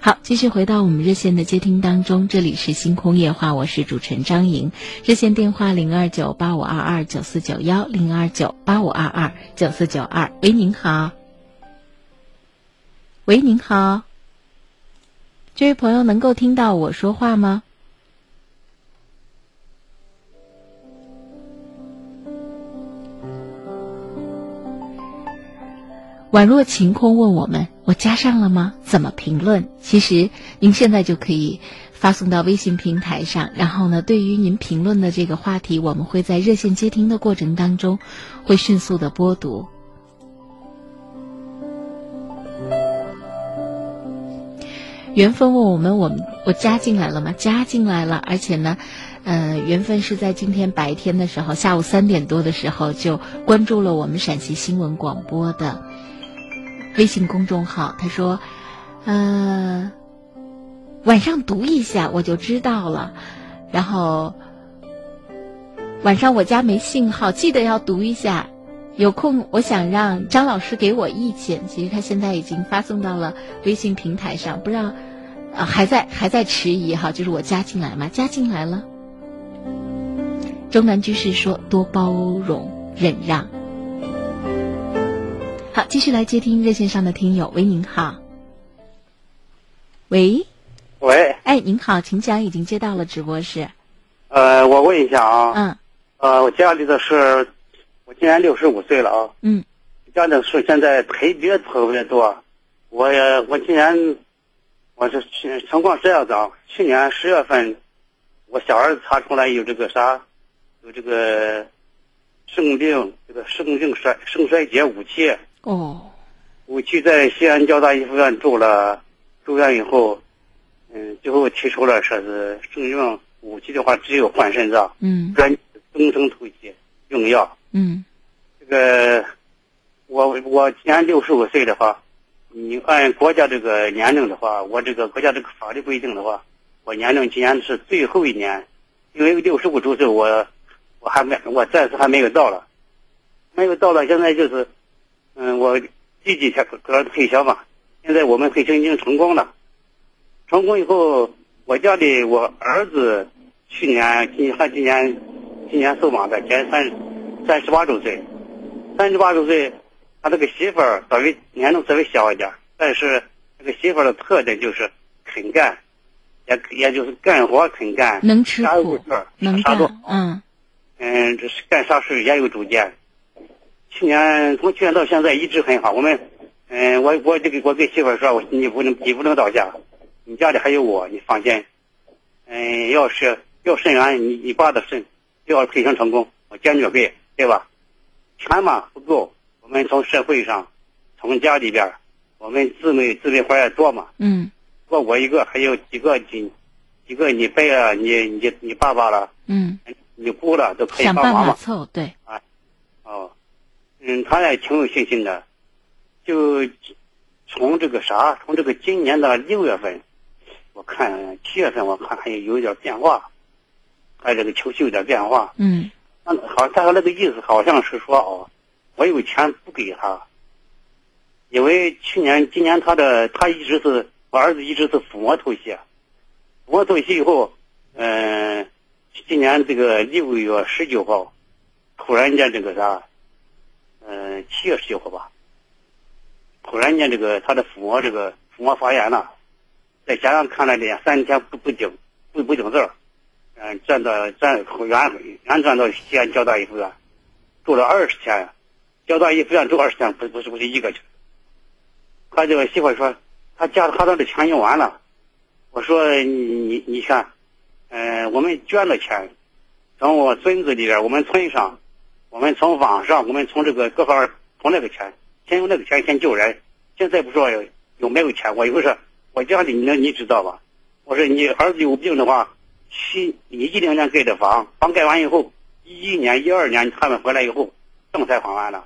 好，继续回到我们热线的接听当中，这里是星空夜话，我是主持人张莹，热线电话零二九八五二二九四九幺零二九八五二二九四九二。喂，您好。喂，您好，这位朋友能够听到我说话吗？宛若晴空问我们：“我加上了吗？怎么评论？”其实您现在就可以发送到微信平台上，然后呢，对于您评论的这个话题，我们会在热线接听的过程当中会迅速的播读。缘分问我们：“我们我加进来了吗？加进来了，而且呢，呃，缘分是在今天白天的时候，下午三点多的时候就关注了我们陕西新闻广播的微信公众号。他说，呃，晚上读一下我就知道了。然后晚上我家没信号，记得要读一下。有空我想让张老师给我意见。其实他现在已经发送到了微信平台上，不知道啊还在还在迟疑哈，就是我加进来吗？加进来了。中南居士说多包容忍让。好，继续来接听热线上的听友。喂，您好。喂，喂，哎，您好，请讲，已经接到了直播室。呃，我问一下啊，嗯，呃，我家里的事，我今年六十五岁了啊，嗯，家里的事现在特别特别多，我也我今年，我是去情况这样子啊，去年十月份，我小儿子查出来有这个啥，有这个肾病，这个肾病衰肾衰竭五期，哦，五期在西安交大一附院住了，住院以后，嗯，最后提出了说是肾病五期的话只有换肾脏，嗯。专终生透析用药。嗯。这个我我今年六十五岁的话，你按国家这个年龄的话，我这个国家这个法律规定的话，我年龄今年是最后一年，因为六十五周岁我我还没我暂时还没有到了，没有到了，现在就是嗯，我积极下个儿子推销嘛，现在我们退休已经成功了，成功以后，我家里我儿子去年今他今年今年寿亡的，今年三三十八周岁，三十八周岁，他这个媳妇儿稍微年龄稍微小一点，但是这个媳妇儿的特点就是肯干，也也就是干活肯干，能吃苦能啥都干，嗯嗯，这是干啥事也有主见。去年从去年到现在一直很好。我们，嗯，我我这个我跟媳妇儿说，我你不能你不能倒下，你家里还有我，你放心。嗯，要是要肾源，你你爸的肾要推行成功，我坚决给，对吧？钱嘛不够，我们从社会上，从家里边儿，我们姊妹姊妹花也多嘛，嗯。多我一个，还有几个几几个你伯啊，你你你爸爸了，嗯，你姑了都可以帮忙嘛。法凑，对，哦，嗯，他也挺有信心的，就从这个啥，从这个今年的六月份，我看七月份我看还有有一点变化，还这个情绪有点变化。嗯。那，好，他那个意思好像是说哦，我有钱不给他，因为去年今年他的他一直是我儿子一直是腹膜透析，腹膜透析以后，嗯、今年这个六月十九号，突然间这个啥，嗯、七月十九号吧，突然间这个他的腹膜这个腹膜发炎了，在家上看了两三天不不顶不不顶字儿，嗯，转到转原原转到西安交大医护院，住了二十天，交大医护院住二十天，不不是不是一个去。他这个媳妇说，他家他的钱用完了，我说你你你看，嗯、我们捐了钱，从我村子里边，我们村上，我们从网上，我们从这个各方从那个钱，先用那个钱先救人。现在不说有有没有钱，我有说，我家里你你知道吧？我说你儿子有病的话，七你一零年盖的房，房盖完以后，一一年、一二年他们回来以后，证才还完了。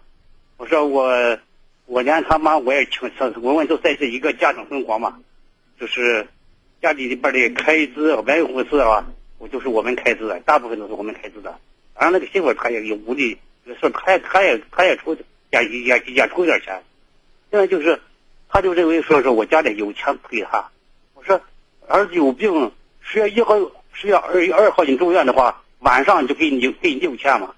我说我我连他妈我也请，我们都在这一个家庭生活嘛，就是家里里边的开支、维护事啊，我就是我们开支的，大部分都是我们开支的。然后那个媳妇她也有无力，说她也她也她也出也也也出点钱。现在就是，他就认为说说我家里有钱不给他。我说儿子有病，十月一号十月二二号你住院的话，晚上就给你给你六千嘛。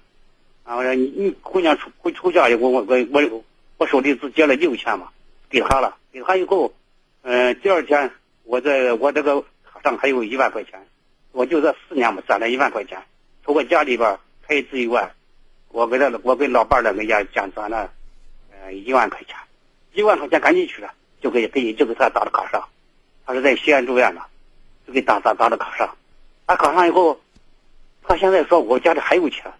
啊，我说你你姑娘出回出嫁以后，我我我我手里只借了六千嘛，给他了，给他以后，嗯、第二天我在我这个卡上还有一万块钱，我就这四年嘛攒了一万块钱，从我家里边开支以外，我给他我给老伴儿两个家讲攒了，呃一万块钱，一万块钱赶紧去了，就给给就给他打到卡上，他是在西安住院的，就给打打打到卡上，打卡上以后，他现在说我家里还有钱。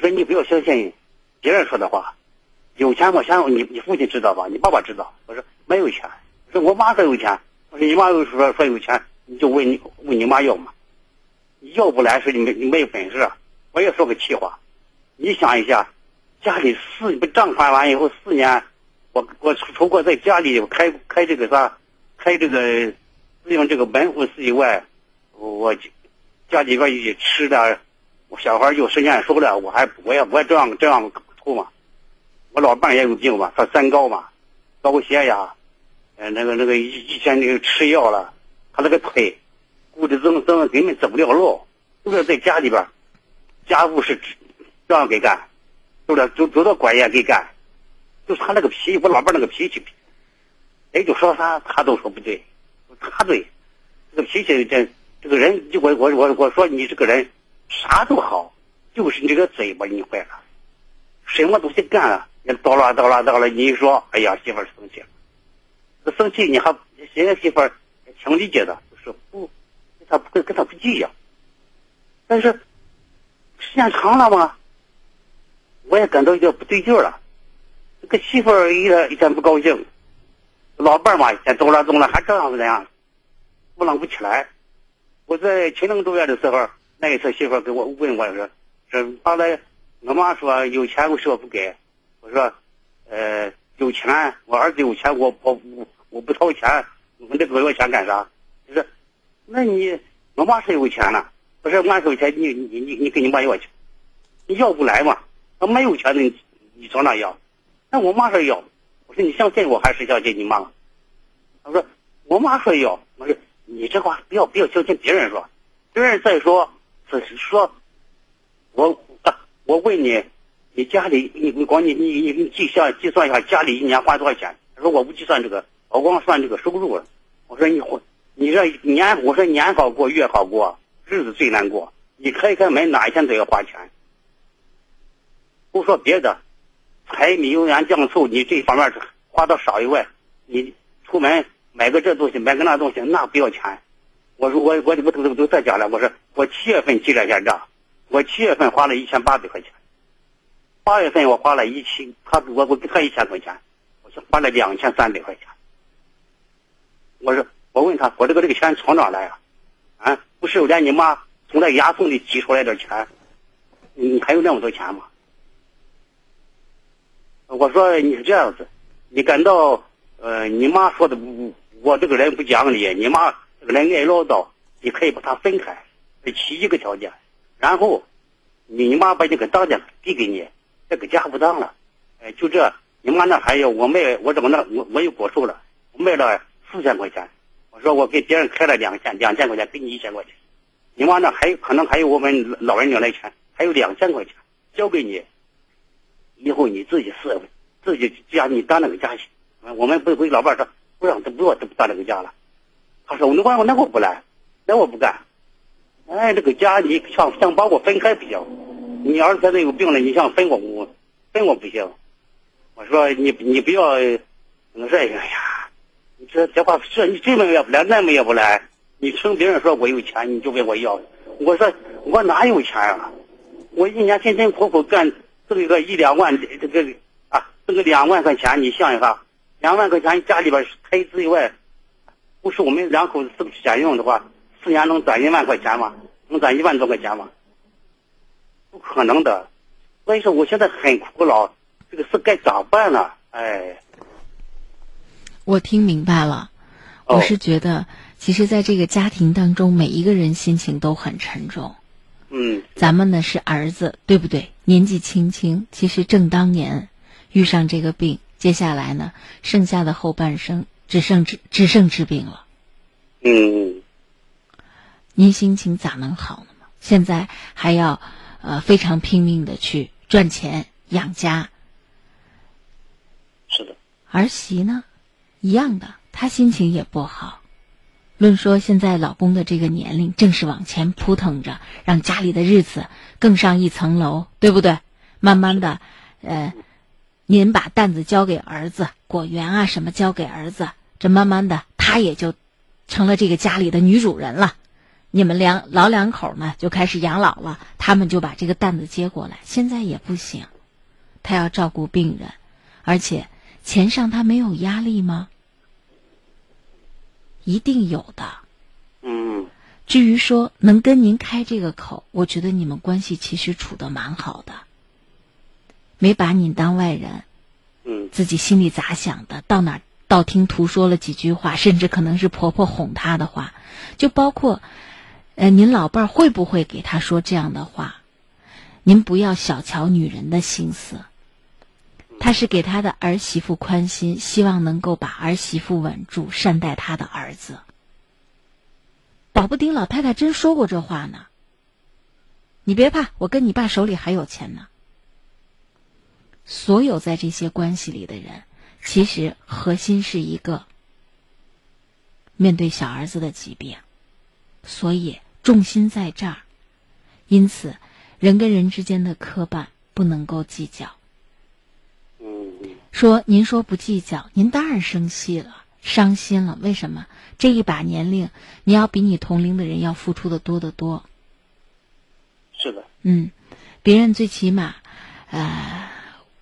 我说你不要相信别人说的话，有钱我想你你父亲知道吧？你爸爸知道。我说没有钱，我说我妈说有钱。我说你妈又说说有钱，你就问你问你妈要嘛，要不来说你没你没有本事。我也说个气话，你想一下，家里四账还完以后四年，我我除过在家里开开这个啥，开这个利用这个门户事以外，我家里边也吃的。我小孩有时间熟了，我还我也我也这样这样涂嘛。我老伴也有病嘛，他三高嘛，高血压，呃，那个那个以以前那个吃药了，他那个腿骨质增生根本走不了路，就是在家里边，家务是这样给干，走到走走到关键给干，就是他那个脾气，我老伴那个脾气，谁就说他他都说不对，他对，这个脾气这这个人，就我我我我说你这个人啥都好，就是你这个嘴把你坏了，什么东西干了也叨啦叨啦叨啦，你一说，哎呀媳妇儿生气了，这生气你还人家媳妇儿挺理解的，就是不，他不会跟他不计较，但是时间长了嘛，我也感到有点不对劲了，这个媳妇儿一天一天不高兴，老伴儿嘛一天动了动了还这样子那样，不冷不起来。我在秦岭住院的时候，那一次媳妇给我问我说：“说，刚才我妈说有钱我说不给，我说，呃有钱我儿子有钱我我我我不掏钱，我那给我要钱干啥？就是，那你我妈说有钱了，不是妈有钱你你你你跟你妈要去，你要不来嘛？他没有钱的你你找哪要？那我妈说要，我说你相信我还是相信你妈？他说我妈说要，我说。你这话不要不要相信别人说，别人再说是说，我我问你，你家里你你光你你你你计算计算一下家里一年花多少钱？他说我不计算这个，我光算这个收入了。我说你你这年我说年好过月好过，日子最难过。你开开门哪一天都要花钱。不说别的，柴米油盐酱醋你这方面花的少以外，你出门。买个这东西，买个那东西，那不要钱。我说我我我都都都在讲了。我说我七月份记了下账，我七月份花了一千八百块钱，八月份我花了一千，他我我给他一千块钱，我就花了两千三百块钱。我说我问他，我这个这个钱从哪来呀？啊，不是连你妈从那牙缝里挤出来点钱，你还有那么多钱吗？我说你是这样子，你感到呃，你妈说的？我这个人不讲理，你妈这个人爱唠叨，你可以把他分开，起一个条件，然后你妈把这个当家递给你，这个家不当了，哎，就这，你妈那还有我卖，我怎么那我我有果树了，我卖了四千块钱，我说我给别人开了两千两千块钱，给你一千块钱，你妈那还有可能还有我们老人家的钱，还有两千块钱交给你，以后你自己伺候，自己家你当那个家去，我们不回老伴说。不让不要，当这个家了。他说：“那我那我不来，那我不干。哎，这个家你想想把我分开不行？你儿子现在有病了，你想分我我分我不行。我说你你不要，我说哎呀，你这这话这你这么也不来，那么也不来。你听别人说我有钱，你就问我要。我说我哪有钱啊？我一年辛辛苦苦干挣个一两万，这个啊挣个两万块钱，你想一下。”两万块钱家里边开支以外，不是我们两口子自己家用的话，四年能攒一万块钱吗？能攒一万多块钱吗？不可能的。所以说我现在很苦恼，这个事该咋办呢？哎，我听明白了。我是觉得，其实在这个家庭当中，每一个人心情都很沉重。嗯。咱们呢是儿子，对不对？年纪轻轻，其实正当年遇上这个病。接下来呢，剩下的后半生只剩治只剩治病了。嗯，您心情咋能好呢嘛？现在还要呃非常拼命的去赚钱养家。是的。儿媳呢，一样的，她心情也不好。论说现在老公的这个年龄，正是往前扑腾着，让家里的日子更上一层楼，对不对？慢慢的，呃。您把担子交给儿子，果园啊什么交给儿子，这慢慢的她也就成了这个家里的女主人了。你们两老两口呢就开始养老了，他们就把这个担子接过来。现在也不行，他要照顾病人，而且钱上他没有压力吗？一定有的。嗯。至于说能跟您开这个口，我觉得你们关系其实处的蛮好的。没把你当外人，嗯，自己心里咋想的？到哪道听途说了几句话，甚至可能是婆婆哄她的话，就包括，呃，您老伴儿会不会给他说这样的话？您不要小瞧女人的心思，他是给他的儿媳妇宽心，希望能够把儿媳妇稳住，善待他的儿子。保不丁老太太真说过这话呢。你别怕，我跟你爸手里还有钱呢。所有在这些关系里的人，其实核心是一个面对小儿子的疾病，所以重心在这儿。因此，人跟人之间的磕绊不能够计较。嗯说您说不计较，您当然生气了、伤心了。为什么？这一把年龄，你要比你同龄的人要付出的多得多。是的，嗯，别人最起码，呃，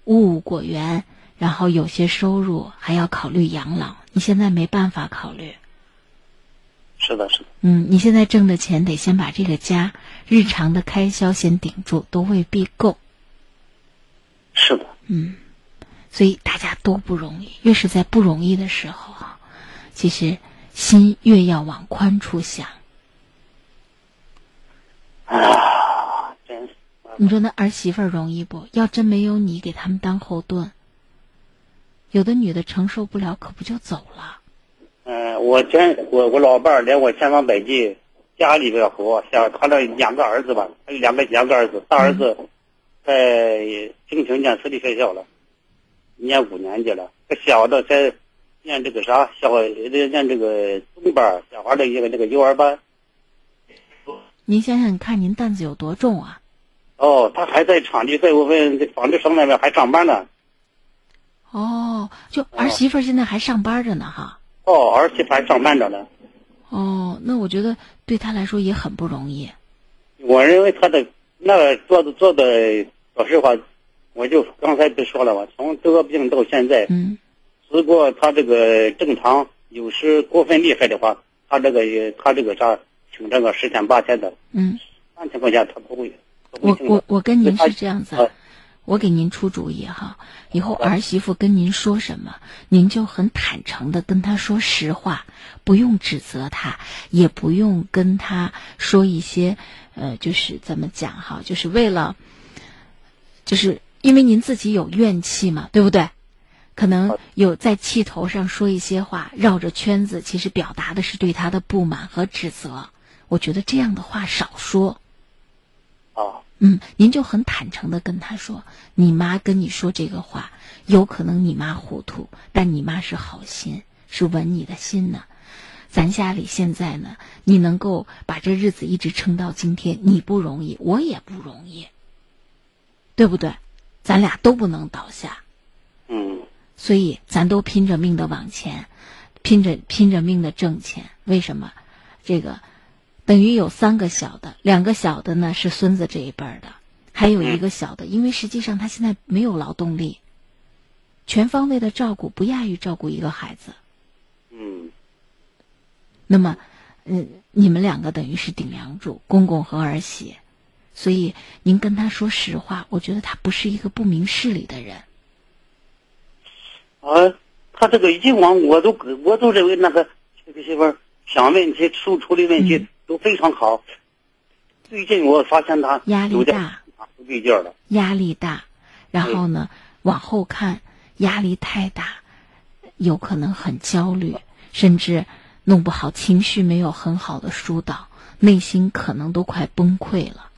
物务果园，然后有些收入，还要考虑养老。你现在没办法考虑。是的，是的。嗯，你现在挣的钱得先把这个家日常的开销先顶住，都未必够。是的，嗯，所以大家都不容易，越是在不容易的时候啊，其实心越要往宽处想。啊，真是。你说那儿媳妇儿容易不？要真没有你给他们当后盾，有的女的承受不了，可不就走了？嗯、我前我我老伴儿连我千方百计，家里边活，像他的两个儿子吧，他有两个两个儿子，大儿子在京城念私立学校了，念五年级了，这小的在念这个啥小念这个中班儿，小孩的一个那个幼儿班。您想想看，您担子有多重啊？哦，他还在场地费我们纺织厂那边还上班呢。哦，就儿媳妇儿现在还上班着呢，哈。哦，儿媳妇还上班着呢。哦，那我觉得对她来说也很不容易。我认为她的那个做的做的，说实话，我就刚才不说了嘛，从得病到现在，嗯，如果她这个正常，有时过分厉害的话，她这个她这个啥，请这个十天八天的，嗯，三千块钱她不会。我我我跟您是这样子我给您出主意哈，以后儿媳妇跟您说什么，您就很坦诚的跟她说实话，不用指责她，也不用跟她说一些，呃，就是怎么讲哈，就是为了，就是因为您自己有怨气嘛，对不对？可能有在气头上说一些话，绕着圈子，其实表达的是对她的不满和指责。我觉得这样的话少说。啊，嗯，您就很坦诚的跟他说，你妈跟你说这个话，有可能你妈糊涂，但你妈是好心，是稳你的心呢。咱家里现在呢，你能够把这日子一直撑到今天，你不容易，我也不容易，对不对？咱俩都不能倒下，嗯所以咱都拼着命的往前，拼着拼着命的挣钱。为什么？这个等于有三个小的，两个小的呢是孙子这一辈儿的，还有一个小的，因为实际上他现在没有劳动力，全方位的照顾不亚于照顾一个孩子。嗯那么，嗯，你们两个等于是顶梁柱，公公和儿媳，所以您跟他说实话，我觉得他不是一个不明事理的人。啊，他这个以往我都我都认为那个这个媳妇儿想问题处处理问题都非常好，最近我发现他压力大不对劲儿了。压力大，然后呢，往后看压力太大，有可能很焦虑，甚至弄不好情绪没有很好的疏导，内心可能都快崩溃了。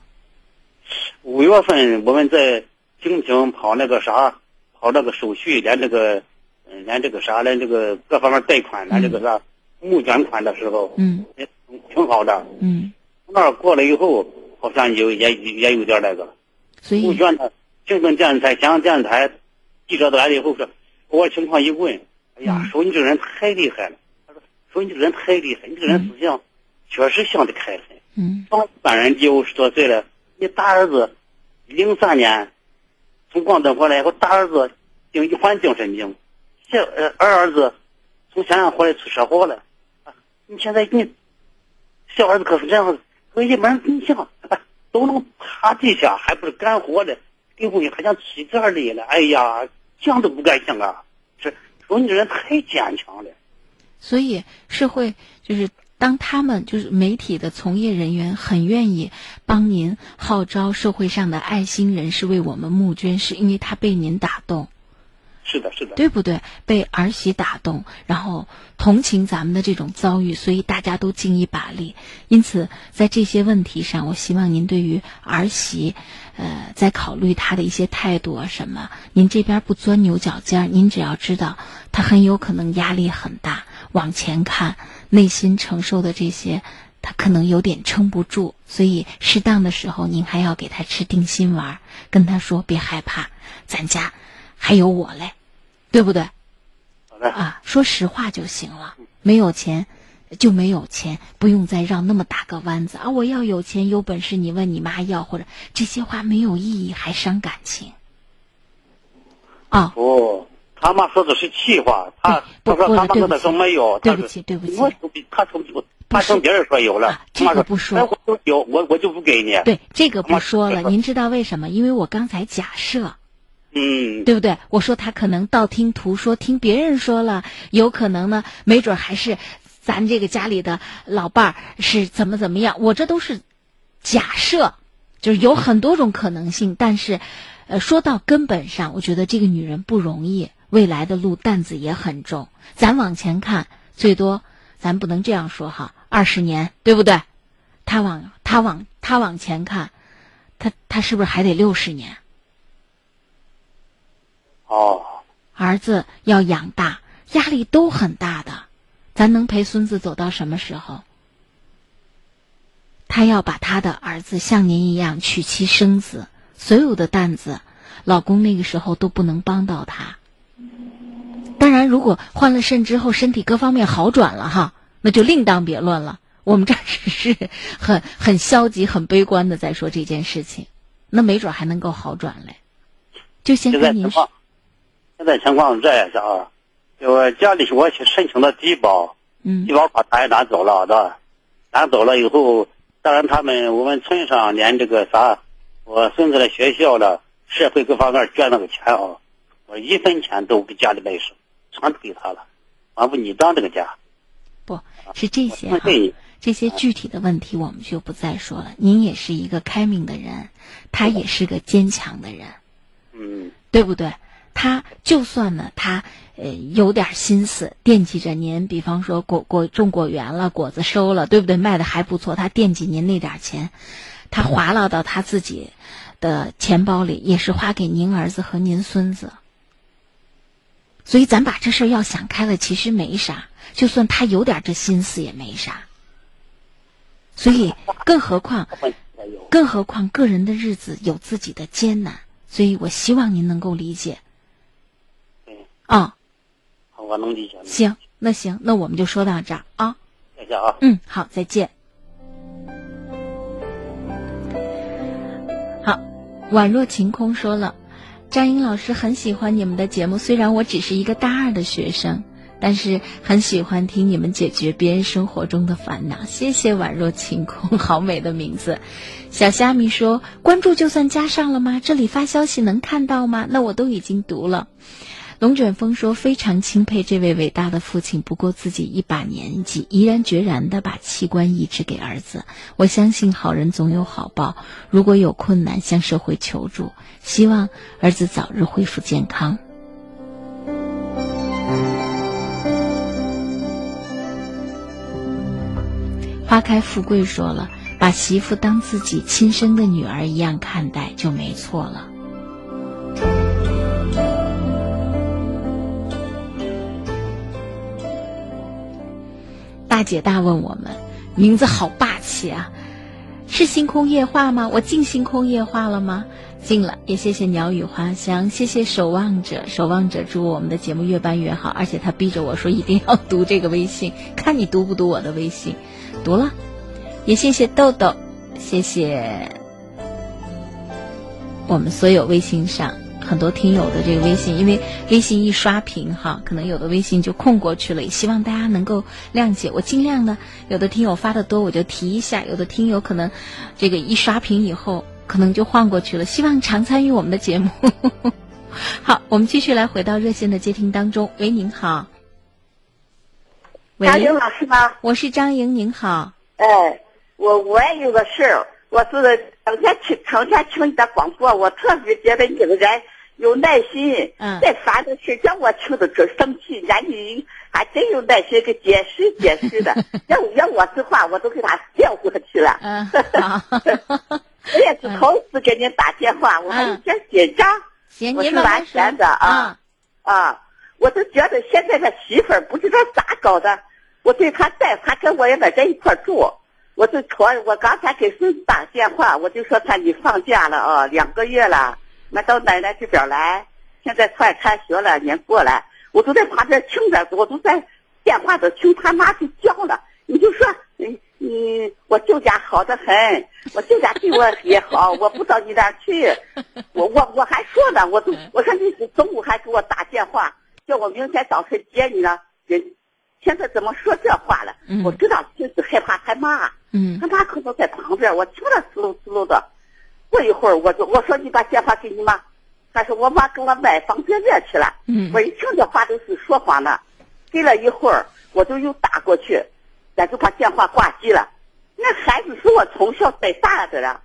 五月份我们在京城跑那个啥，跑那个手续，连这个，嗯，连这个啥，连这个各方面贷款，连这个啥募捐款的时候，嗯也挺好的。嗯，那儿过了以后，好像有也也有点那个所以。募捐的，京城电视台、香港电视台记者都来了以后说，把我情况一问，哎呀，说你这个人太厉害了，他说说你这个人太厉害，你这个人思想确实想得开很。嗯。帮一般人比五十多岁了，你大儿子零三年从广东回来以后，大儿子病一患精神病，小呃二儿子从咸阳回来出车祸了。啊，你现在你小儿子可是这样子，说一般人你想啊都能趴地下，还不是干活的，给我还想起这里了。哎呀，想都不敢想啊！是说你这人太坚强了。所以社会就是当他们就是媒体的从业人员，很愿意帮您号召社会上的爱心人士为我们募捐，是因为他被您打动。是的，是的，对不对？被儿媳打动，然后同情咱们的这种遭遇，所以大家都尽一把力。因此，在这些问题上，我希望您对于儿媳，呃，在考虑她的一些态度啊什么，您这边不钻牛角尖，您只要知道她很有可能压力很大，往前看，内心承受的这些，她可能有点撑不住，所以适当的时候，您还要给她吃定心丸，跟她说别害怕，咱家。还有我嘞，对不对？好的啊，说实话就行了。没有钱就没有钱，不用再绕那么大个弯子啊！我要有钱有本事，你问你妈要，或者这些话没有意义，还伤感情。啊，哦，他妈说的是气话，他他说他妈跟他说没有，对不起，对不起，我他从他从别人说有了，这个不说，我有我我就不给你。对，这个不说了。您知道为什么？因为我刚才假设。嗯，对不对？我说他可能道听途说，听别人说了，有可能呢，没准还是咱这个家里的老伴儿是怎么怎么样。我这都是假设，就是有很多种可能性。但是，呃，说到根本上，我觉得这个女人不容易，未来的路担子也很重。咱往前看，最多咱不能这样说哈，二十年，对不对？他往他往他往前看，他他是不是还得六十年？哦，儿子要养大，压力都很大的，咱能陪孙子走到什么时候？他要把他的儿子像您一样娶妻生子，所有的担子，老公那个时候都不能帮到他。当然，如果换了肾之后身体各方面好转了哈，那就另当别论了。我们这只是很很消极、很悲观的在说这件事情，那没准还能够好转嘞。就先跟您说。现在情况是这样子啊，就家里我去申请的低保，嗯，低保卡他也拿走了的，拿走了以后，当然他们我们村上连这个啥，我孙子的学校了，社会各方面捐那个钱啊，我一分钱都给家里没收，全都给他了，完不你当这个家，不是这些哈，这些具体的问题我们就不再说了。您也是一个开明的人，他也是个坚强的人，嗯，对不对？他就算呢，他呃有点心思，惦记着您。比方说果果种果园了，果子收了，对不对？卖的还不错，他惦记您那点钱，他划拉到他自己的钱包里，也是花给您儿子和您孙子。所以咱把这事儿要想开了，其实没啥。就算他有点这心思，也没啥。所以，更何况，更何况个人的日子有自己的艰难，所以我希望您能够理解。啊，好，我能理解。行，那行，那我们就说到这儿啊。再见啊。嗯，好，再见。好，宛若晴空说了，张英老师很喜欢你们的节目，虽然我只是一个大二的学生，但是很喜欢听你们解决别人生活中的烦恼。谢谢宛若晴空，好美的名字。小虾米说，关注就算加上了吗？这里发消息能看到吗？那我都已经读了。龙卷风说：“非常钦佩这位伟大的父亲，不过自己一把年纪，毅然决然的把器官移植给儿子。我相信好人总有好报。如果有困难，向社会求助。希望儿子早日恢复健康。”花开富贵说了：“把媳妇当自己亲生的女儿一样看待，就没错了。”大姐大问我们，名字好霸气啊！是星空夜话吗？我进星空夜话了吗？进了，也谢谢鸟语花香，谢谢守望者，守望者祝我们的节目越办越好。而且他逼着我说一定要读这个微信，看你读不读我的微信。读了，也谢谢豆豆，谢谢我们所有微信上。很多听友的这个微信，因为微信一刷屏哈，可能有的微信就空过去了。也希望大家能够谅解，我尽量呢，有的听友发的多，我就提一下；有的听友可能这个一刷屏以后，可能就晃过去了。希望常参与我们的节目。好，我们继续来回到热线的接听当中。喂，您好。张莹老师吗？我是张莹，您好。哎，我我也有个事儿，我是成天听成天听你的广播，我特别觉得你这个人有耐心。嗯。再烦的事让我听的真生气，人家你还真有耐心给解释解释的。要 要我的话，我都给他调过去了。嗯。好。我也是头一次给您打电话，我还有点紧张。行，我是完全的啊啊！我都觉得现在这媳妇儿不知道咋搞的，我对她带她跟我也在这一块住，我就说，我刚才给孙子打电话，我就说他你放假了啊，两个月了，那到奶奶这边来，现在快开学了，您过来，我都在旁边听着，我都在电话都听他妈去叫了，你就说，嗯嗯，我舅家好的很，我舅家对我也好，我不到你那儿去，我我我还说呢，我都我说你中午还给我打电话。叫我明天早晨接你呢，人现在怎么说这话了？嗯、我知道就是害怕他妈，嗯，他妈可能在旁边，我听着滋噜滋噜的。过一会儿，我就我说你把电话给你妈，他说我妈给我买方便面去了。嗯，我一听这话都是说谎的。给了一会儿，我就又打过去，咱就把电话挂机了。那孩子是我从小带大的了，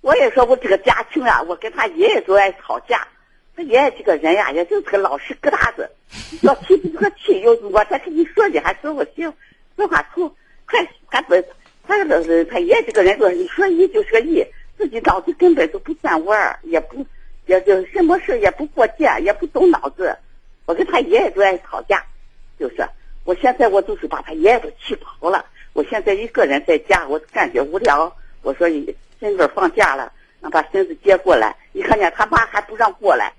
我也说我这个家庭啊，我跟他爷爷都爱吵架。他爷爷这个人呀，也就是个老实疙瘩子，要气不个气。有我再跟你说你还说我心，说话粗，还还他他他爷这个人说你说一就是个一，自己脑子根本都不转弯，也不也就什么事也不过界，也不动脑子。我跟他爷爷都爱吵架，就是我现在我就是把他爷爷都气跑了。我现在一个人在家，我感觉无聊。我说你孙子放假了，让把孙子接过来。你看见他妈还不让过来。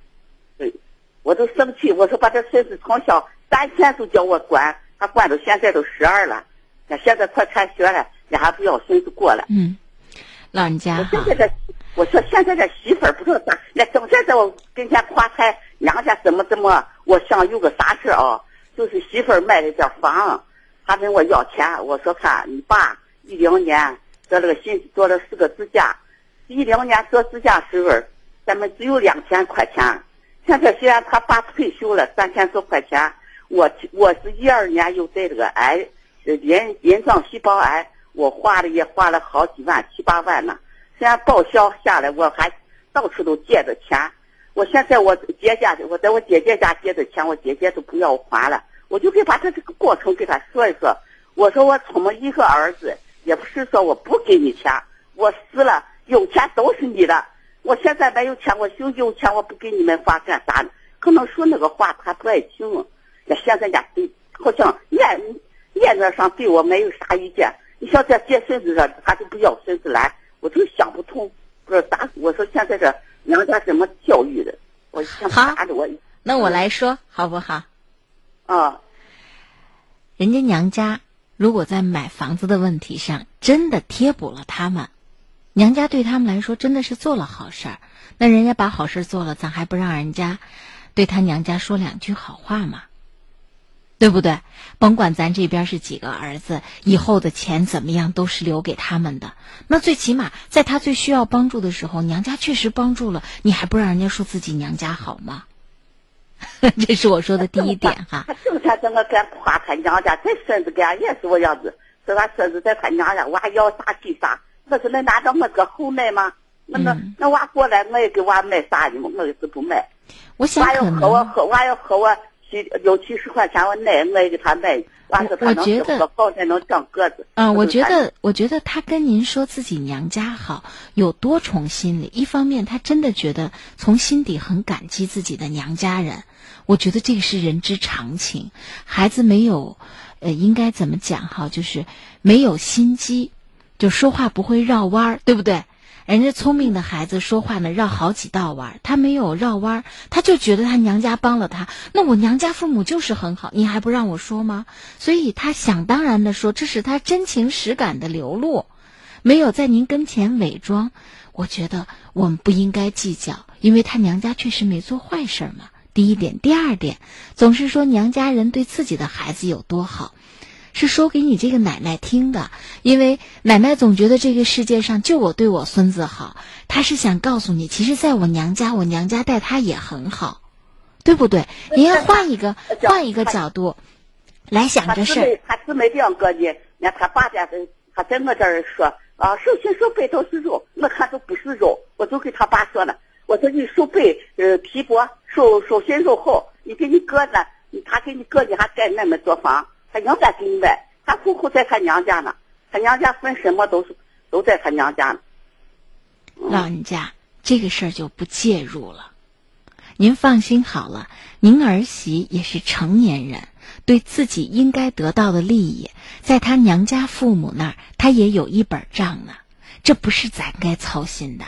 对，我都生气。我说把这孙子从小三天都叫我管，他管到现在都十二了，那现在快开学了，你还不要孙子过来？嗯，老人家我现在这，我说现在这媳妇儿不知道咋，那整天在我跟前夸他娘家怎么怎么，我想有个啥事啊？就是媳妇儿买了点房，他跟我要钱，我说看你爸一零年做了个新做了四个支架，一零年做支架时候，咱们只有两千块钱。现在虽然他爸退休了，三千多块钱，我我是一二年又得这个癌，人人状细胞癌，我花了也花了好几万七八万呢。虽然报销下来，我还到处都借着钱。我现在我姐家，我在我姐姐家借的钱，我姐姐都不要还了。我就给把他这个过程给他说一说。我说我怎么一个儿子，也不是说我不给你钱，我死了有钱都是你的。我现在没有钱，我有有钱我不给你们花干啥呢？可能说那个话他不爱听。那现在家对好像面面面上对我没有啥意见。你像在接孙子上，他就不要孙子来，我就想不通，不知道咋。我说现在这娘家怎么教育的？我想啥的我。那我来说好不好？啊，人家娘家如果在买房子的问题上真的贴补了他们。娘家对他们来说真的是做了好事儿，那人家把好事做了，咱还不让人家对他娘家说两句好话吗？对不对？甭管咱这边是几个儿子，以后的钱怎么样都是留给他们的。那最起码在他最需要帮助的时候，娘家确实帮助了，你还不让人家说自己娘家好吗？这是我说的第一点哈。他整天怎么敢夸他娘家？这孙子干也是我样子，说他孙子在他娘家，我还要啥给啥。我说那难道我个后奶吗？那那那娃过来，我也给娃买啥的吗？我也是不买。我想娃要喝我喝，娃要喝我几有七十块钱，我奶我也给他买。完了他能喝好才能长个子。嗯，我觉得我觉得他跟您说自己娘家好有多重心理。一方面，他真的觉得从心底很感激自己的娘家人。我觉得这个是人之常情。孩子没有，呃，应该怎么讲哈？就是没有心机。就说话不会绕弯儿，对不对？人家聪明的孩子说话呢绕好几道弯儿，他没有绕弯儿，他就觉得他娘家帮了他，那我娘家父母就是很好，你还不让我说吗？所以他想当然的说，这是他真情实感的流露，没有在您跟前伪装。我觉得我们不应该计较，因为他娘家确实没做坏事嘛。第一点，第二点，总是说娘家人对自己的孩子有多好。是说给你这个奶奶听的，因为奶奶总觉得这个世界上就我对我孙子好，她是想告诉你，其实在我娘家，我娘家待他也很好，对不对？你要换一个换一个角度，来想这事儿。他姊妹两个呢，那他爸家的，他在我这儿说啊，手心手背都是肉，我看都不是肉，我就给他爸说了，我说你手背呃皮薄，手手心肉厚，你给你哥呢，他给你哥呢还盖那么多房，他娘家给你买，他户口在他娘家呢，他娘家分什么都是都在他娘家呢。老人家这个事儿就不介入了。您放心好了，您儿媳也是成年人，对自己应该得到的利益，在她娘家父母那儿，她也有一本账呢。这不是咱该操心的。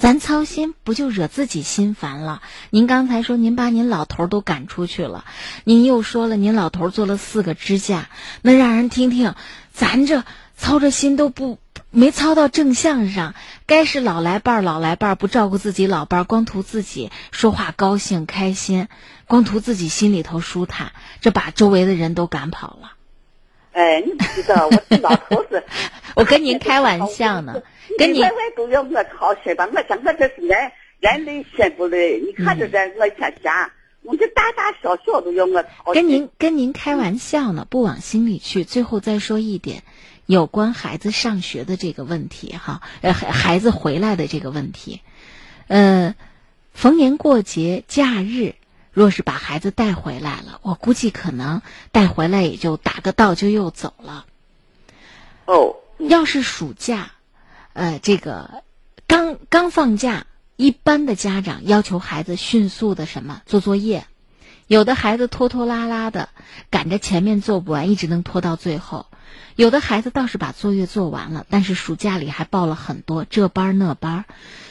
咱操心不就惹自己心烦了？您刚才说您把您老头都赶出去了，您又说了您老头做了四个支架，那让人听听，咱这操着心都不没操到正向上。该是老来伴儿老来伴儿不照顾自己老伴儿，光图自己说话高兴开心，光图自己心里头舒坦，这把周围的人都赶跑了。哎，你不知道，我这老头子，我跟您开玩笑呢，跟你里外外都要我操心吧？我想我这是人人累心不累？你看着这我一天想，我这大大小小都要我操心。跟您跟您开玩笑呢，不往心里去。最后再说一点，有关孩子上学的这个问题哈，呃，孩孩子回来的这个问题，呃，逢年过节假日，若是把孩子带回来了，我估计可能带回来也就打个道就又走了。哦，要是暑假，呃，这个刚刚放假，一般的家长要求孩子迅速的什么做作业，有的孩子拖拖拉拉的赶着前面做不完，一直能拖到最后；有的孩子倒是把作业做完了，但是暑假里还报了很多这班儿那班儿，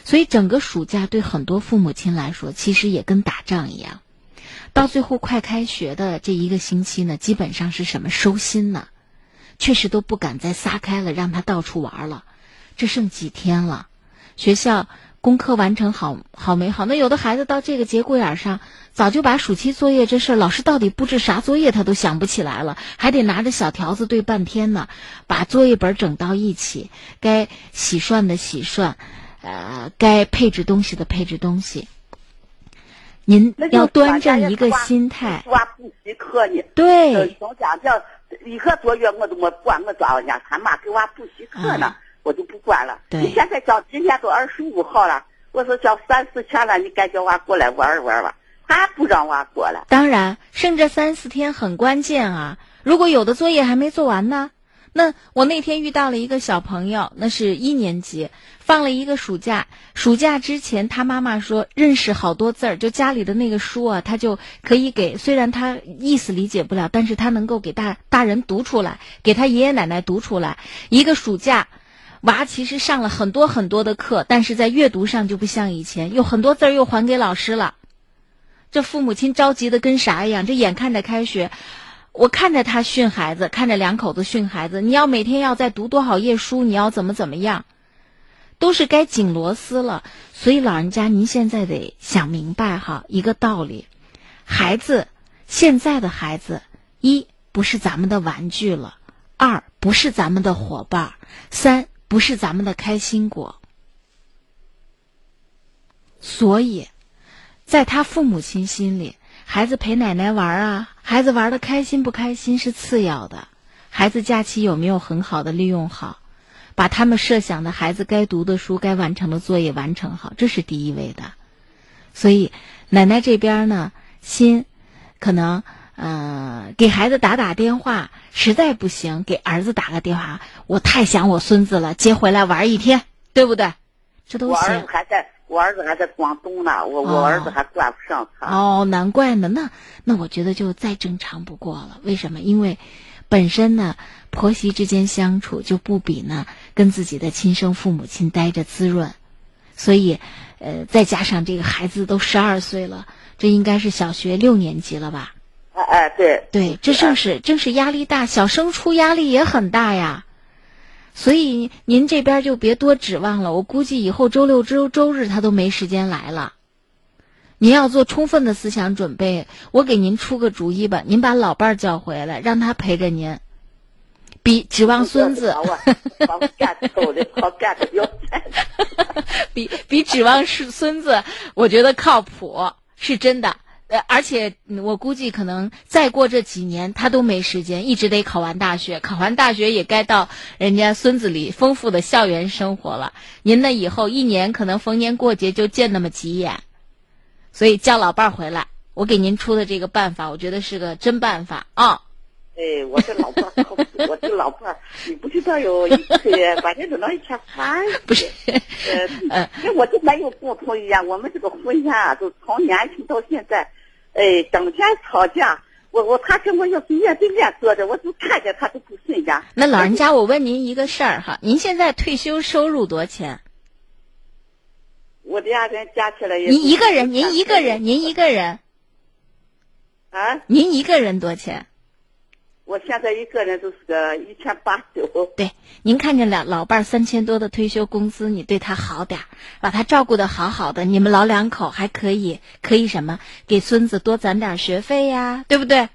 所以整个暑假对很多父母亲来说，其实也跟打仗一样。到最后快开学的这一个星期呢，基本上是什么收心呢？确实都不敢再撒开了，让他到处玩了。这剩几天了，学校功课完成好好没好？那有的孩子到这个节骨眼上，早就把暑期作业这事儿，老师到底布置啥作业他都想不起来了，还得拿着小条子对半天呢，把作业本整到一起，该洗涮的洗涮，呃，该配置东西的配置东西。您要端正一个心态，抓补习课呢。对，小家长一个多月我都没管，我抓人家他妈给娃补习课呢，我就不管了。对你现在叫今天都二十五号了，我说叫三四天了，你该叫娃过来玩一玩吧。他不让娃过来。当然，剩这三四天很关键啊！如果有的作业还没做完呢，那我那天遇到了一个小朋友，那是一年级，放了一个暑假。暑假之前，他妈妈说认识好多字儿，就家里的那个书啊，他就可以给。虽然他意思理解不了，但是他能够给大大人读出来，给他爷爷奶奶读出来。一个暑假，娃其实上了很多很多的课，但是在阅读上就不像以前，有很多字儿又还给老师了。这父母亲着急的跟啥一样？这眼看着开学，我看着他训孩子，看着两口子训孩子。你要每天要再读多少页书？你要怎么怎么样？都是该紧螺丝了。所以老人家，您现在得想明白哈一个道理：孩子，现在的孩子，一不是咱们的玩具了，二不是咱们的伙伴，三不是咱们的开心果。所以。在他父母亲心里，孩子陪奶奶玩啊，孩子玩的开心不开心是次要的，孩子假期有没有很好的利用好，把他们设想的孩子该读的书、该完成的作业完成好，这是第一位的。所以奶奶这边呢，心可能呃给孩子打打电话，实在不行给儿子打个电话，我太想我孙子了，接回来玩一天，对不对？这都行。我儿子还在广东呢，我我儿子还管不上他。哦，难怪呢。那那我觉得就再正常不过了。为什么？因为本身呢，婆媳之间相处就不比呢跟自己的亲生父母亲待着滋润，所以呃，再加上这个孩子都十二岁了，这应该是小学六年级了吧？哎哎，对对，这正是正是压力大，小升初压力也很大呀。所以您这边就别多指望了，我估计以后周六周周日他都没时间来了。您要做充分的思想准备，我给您出个主意吧，您把老伴儿叫回来，让他陪着您，比指望孙子，比比指望是孙子，我觉得靠谱，是真的。呃，而且嗯我估计可能再过这几年，他都没时间，一直得考完大学，考完大学也该到人家孙子里丰富的校园生活了。您呢，以后一年可能逢年过节就见那么几眼，所以叫老伴儿回来。我给您出的这个办法，我觉得是个真办法啊。哎，我这老伴儿，我这老伴儿，你不知道有一次 把这等到一天烦死。不是，呃，跟我就没有共同语言，我们这个婚姻啊，就从年轻到现在，哎，整天吵架。我我他跟我要是面对面坐着，我就看见他都不顺眼。那老人家，我问您一个事儿哈，您现在退休收入多少钱？我俩人加起来也。您一个人，您一个人，您一个人，啊？您一个人多少钱？我现在一个人都是个一千八九。对，您看见了老伴儿三千多的退休工资，你对他好点儿，把他照顾的好好的，你们老两口还可以，可以什么？给孙子多攒点学费呀，对不对？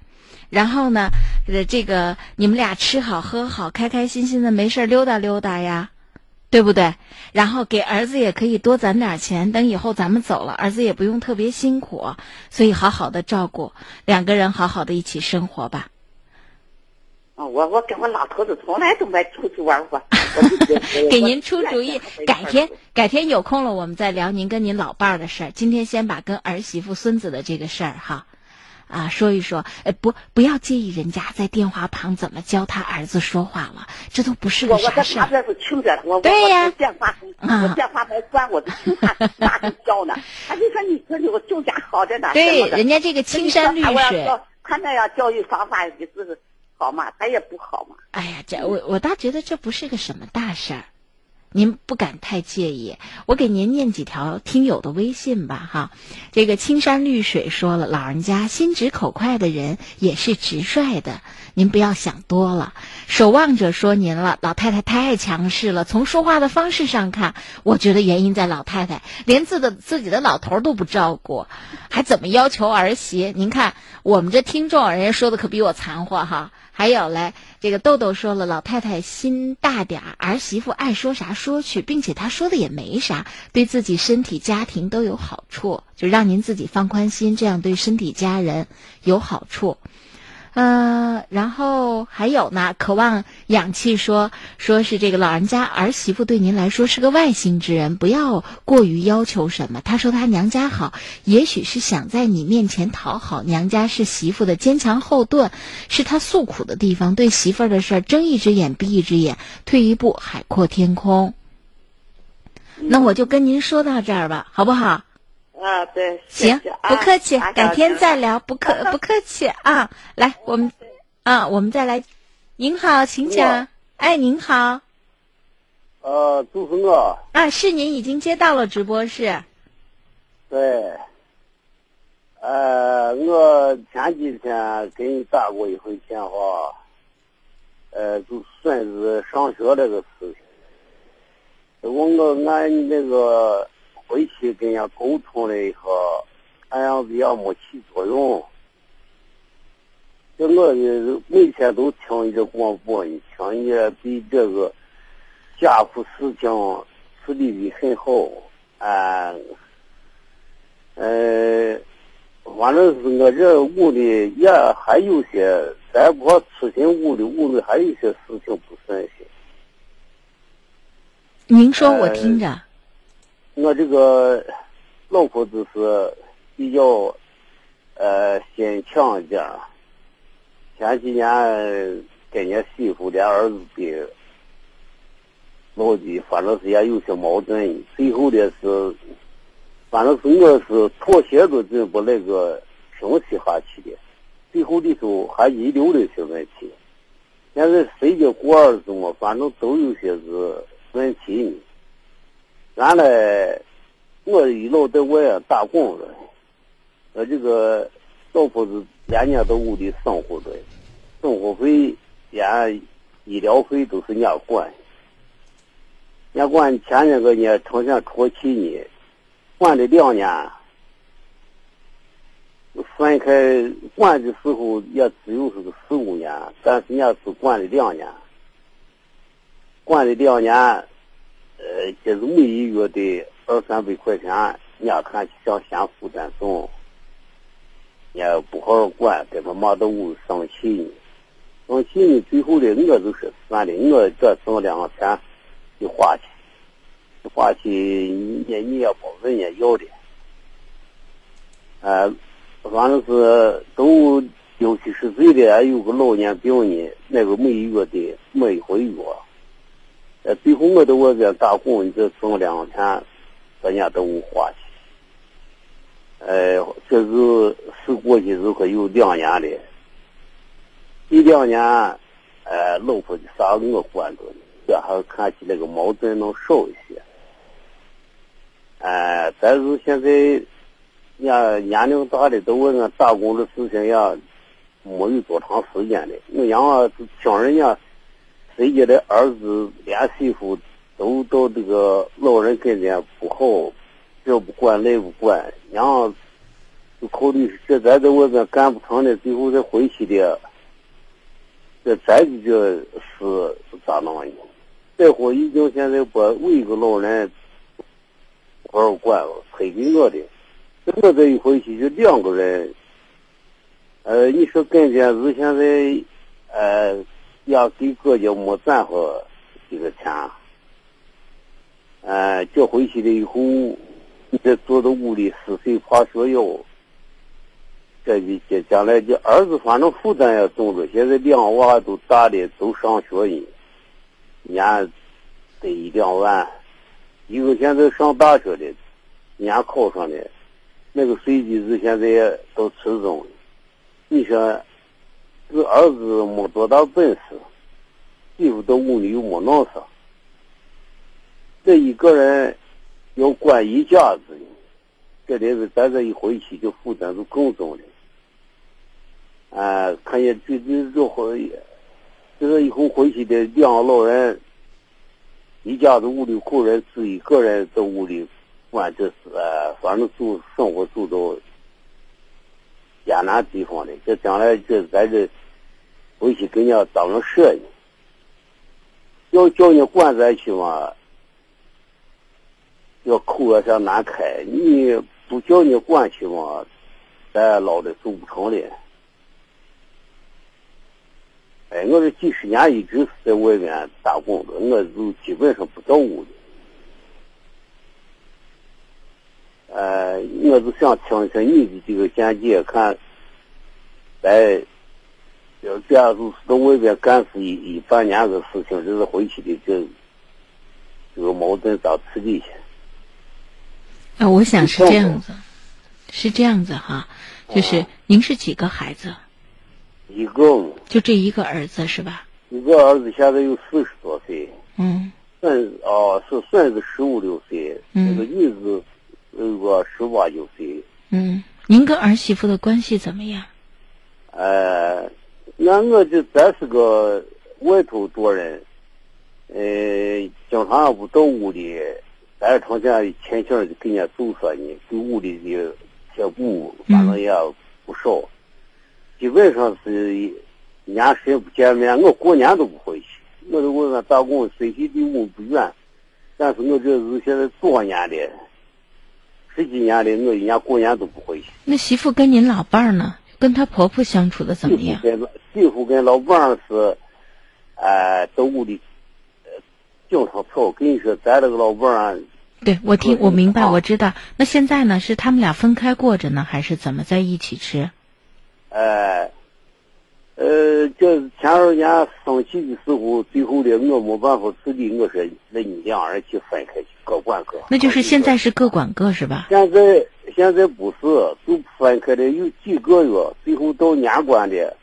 然后呢，呃，这个你们俩吃好喝好，开开心心的，没事儿溜达溜达呀，对不对？然后给儿子也可以多攒点钱，等以后咱们走了，儿子也不用特别辛苦，所以好好的照顾两个人，好好的一起生活吧。啊，我我跟我老头子从来都没出去玩过。给您出主意，改天改天有空了，我们再聊您跟您老伴儿的事儿。今天先把跟儿媳妇、孙子的这个事儿哈，啊说一说。呃，不不要介意人家在电话旁怎么教他儿子说话了，这都不是个啥事儿。我在旁边是听着，我对呀我我电话我电话没关，我就听他教呢。他就说你这里我就家好着呢。对人家这个青山绿水他那样教育方法也是好嘛，他也不好嘛。哎呀，这我我倒觉得这不是个什么大事儿，您不敢太介意。我给您念几条听友的微信吧，哈。这个青山绿水说了，老人家心直口快的人也是直率的，您不要想多了。守望者说您了，老太太太强势了，从说话的方式上看，我觉得原因在老太太，连自的自己的老头都不照顾，还怎么要求儿媳？您看我们这听众，人家说的可比我残货哈。还有嘞，这个豆豆说了，老太太心大点儿，儿媳妇爱说啥说去，并且她说的也没啥，对自己身体、家庭都有好处，就让您自己放宽心，这样对身体、家人有好处。呃，然后还有呢，渴望氧气说，说是这个老人家儿媳妇对您来说是个外星之人，不要过于要求什么。他说他娘家好，也许是想在你面前讨好，娘家是媳妇的坚强后盾，是他诉苦的地方。对媳妇儿的事儿睁一只眼闭一只眼，退一步海阔天空。那我就跟您说到这儿吧，好不好？啊，对，谢行不客气，打改天再聊，不客不客气啊。来，我们啊，我们再来。您好，请讲。哎，您好，呃，就是我，啊，是您已经接到了直播室。对，呃，我前几天给你打过一回电话，呃，就孙子上学这个事情，我我按那个回去跟人家沟通了以后，看样子也没起作用。就我呢每天都听你这广播，你听你对这个家父事情处理的很好，啊、呃，反正是我这屋里也还有些，咱不说出新屋里，屋里还有一些事情不顺心。您说，我听着。我这个老婆就是比较呃心强一点，前几年跟人家媳妇连儿子的闹的，反正是也有些矛盾。最后的是，反正是我是妥协都准把那个平息下去的，最后的时候还遗留了一些问题。现在谁家过儿子嘛，反正都有些是问题呢。原来我一老在外打工的，我这个老婆子两年到屋里生活的，生活费、连医疗费都是人家管。人家管前那个年成天初七年，管了两年，分开管的时候也只有是个四五年，但是人家是管了两年，管了两年。呃，就是每一月的二三百块钱，人家看像先负担重。也不好好管，给他妈的屋生气呢。生气呢，最后的我就是算的，我这挣两个钱就花去，花去，你你也不问人家要的。呃，反正是都六七十岁的，有个老年病呢，那个每一月的，每一回药。呃，最后我在外边打工，你这挣两个钱，人家都花去。呃，这是是过去时可有两年的，一两年，呃，老婆就啥我管着呢，这还看起那个矛盾能少一些。呃，但是现在，年年龄大的都问我打工的事情呀，没有多长时间的。我让听人家谁家的儿子连媳妇都到这个老人跟前不好。这不管那不管，然后就考虑这咱在外边干不成的，最后再回去的，这咱就这是咋弄呢？这货已经现在把我一个老人不好管了，推给我的，我这一回去就两个人。呃，你说跟前是现在，呃，要给各家没攒好这个钱，呃，叫回去了以后。你这坐在屋里死睡怕学药，这就将将来这儿子反正负担也重着。现在两娃都大的都上学呢，年得一两万。一个现在上大学的，年考上的，那个随机子现在也到初中。你说，这儿子没多大本事，媳妇到屋里又没弄啥，这一个人。要管一家子，这里子咱这一回去就负担就更重了。啊，看见这这这回，这个以后回去的两个老人，一家子五六口人，自己一个人在屋里管这事，反正住生活住到艰难地方的，这将来这咱这回去给人家当个舍呢，要叫你管咱去嘛。要口要想难开，你不叫你管去嘛，咱老的走不成了。哎，我这几十年一直是在外面打工的，我就基本上不到屋里。呃，我就想听听你的这个见解，看，来要这样就是到外边干是一一半年的事情，就是回去的这这个矛盾咋处理去？啊，我想是这样子，是这样子哈，就是您是几个孩子？一个。就这一个儿子是吧？一个儿子现在有四十多岁。嗯。孙哦，是孙子十五六岁。嗯。那个女子有个十八九岁。嗯，您跟儿媳妇的关系怎么样？呃，那我就咱是个外头多人，呃，经常不到屋里。但是常见亲戚就跟人家走说呢，给屋里的贴补，反正也不少。基本上是年时间不见面，我过年都不回去。我在外面打工，虽离离屋不远，但是我这是现在多少年的，十几年的，我一年过年都不回去。那媳妇跟您老伴儿呢？跟她婆婆相处的怎么样？媳妇跟老伴儿是，呃，都屋里。经常吵，跟你说，咱这个老伴儿。对，我听我明白，我知道。那现在呢？是他们俩分开过着呢，还是怎么在一起吃？哎，呃，这前二年生气的时候，最后的我没办法处理，我说那你两人去分开去，各管各。那就是现在是各管各是吧？现在现在不是，就分开了有几个月，最后到年关的，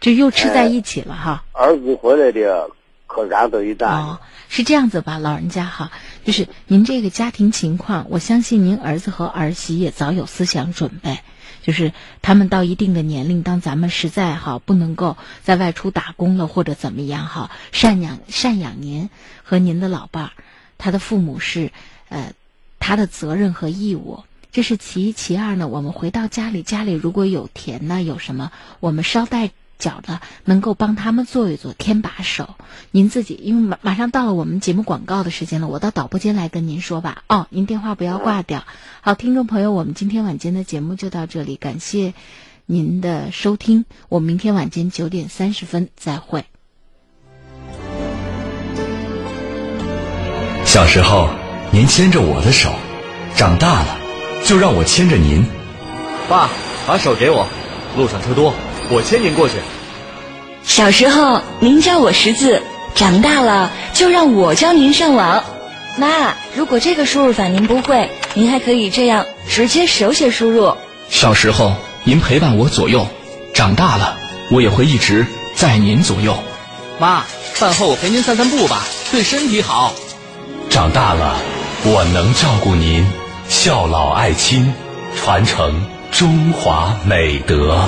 就又吃在一起了哈。儿子回来的。可燃得一担哦，是这样子吧，老人家哈，就是您这个家庭情况，我相信您儿子和儿媳也早有思想准备，就是他们到一定的年龄，当咱们实在哈不能够在外出打工了或者怎么样哈，赡养赡养您和您的老伴儿，他的父母是呃他的责任和义务，这是其一，其二呢，我们回到家里，家里如果有田呢，有什么，我们捎带。脚的能够帮他们做一做添把手，您自己因为马马上到了我们节目广告的时间了，我到导播间来跟您说吧。哦，您电话不要挂掉。好，听众朋友，我们今天晚间的节目就到这里，感谢您的收听，我明天晚间九点三十分再会。小时候，您牵着我的手，长大了，就让我牵着您。爸，把手给我，路上车多，我牵您过去。小时候，您教我识字，长大了就让我教您上网。妈，如果这个输入法您不会，您还可以这样直接手写输入。小时候，您陪伴我左右，长大了，我也会一直在您左右。妈，饭后我陪您散散步吧，对身体好。长大了，我能照顾您，孝老爱亲，传承中华美德。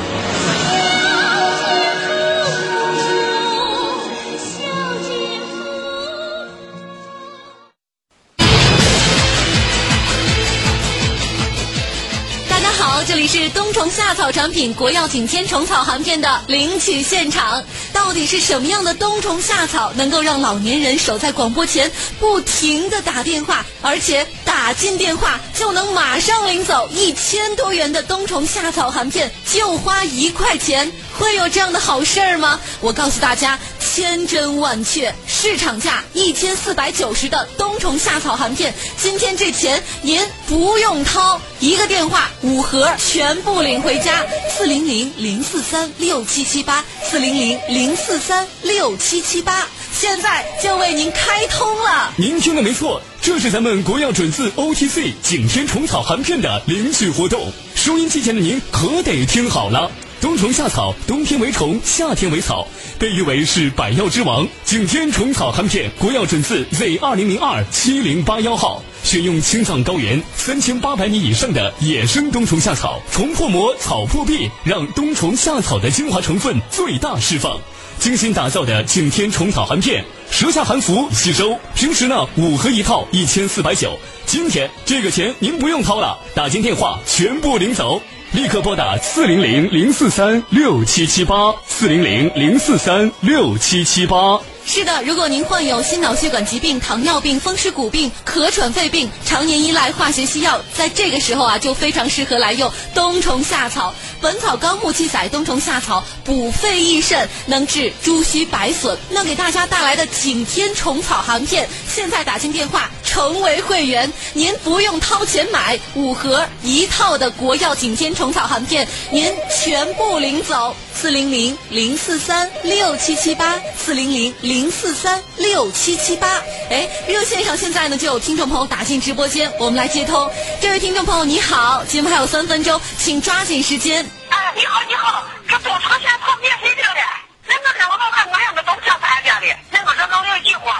是冬虫夏草产品国药景天虫草含片的领取现场。到底是什么样的冬虫夏草能够让老年人守在广播前不停的打电话，而且打进电话就能马上领走一千多元的冬虫夏草含片，就花一块钱？会有这样的好事儿吗？我告诉大家，千真万确，市场价一千四百九十的冬虫夏草含片，今天这钱您不用掏，一个电话五盒全部领回家，四零零零四三六七七八，四零零零四三六七七八，现在就为您开通了。您听的没错，这是咱们国药准字 OTC 景天虫草含片的领取活动，收音机前的您可得听好了。冬虫夏草，冬天为虫，夏天为草，被誉为是百药之王。景天虫草含片，国药准字 Z 二零零二七零八幺号，选用青藏高原三千八百米以上的野生冬虫夏草，虫破膜，草破壁，让冬虫夏草的精华成分最大释放。精心打造的景天虫草含片，舌下含服吸收。平时呢，五盒一套，一千四百九。今天这个钱您不用掏了，打进电话全部领走。立刻拨打四零零零四三六七七八，四零零零四三六七七八。是的，如果您患有心脑血管疾病、糖尿病、风湿骨病、咳喘肺病，常年依赖化学西药，在这个时候啊，就非常适合来用冬虫夏草。《本草纲目》记载，冬虫夏草补肺益肾，能治诸虚白损。那给大家带来的景天虫草含片，现在打进电话成为会员，您不用掏钱买五盒一套的国药景天虫草含片，您全部领走。四零零零四三六七七八，四零零零零四三六七七八。哎，热线上现在呢就有听众朋友打进直播间，我们来接通。这位听众朋友你好，节目还有三分钟，请抓紧时间。哎，你好你好，这多长时间跑免费领的，那个天我都看我两个都想参加的，那个是能领几盒？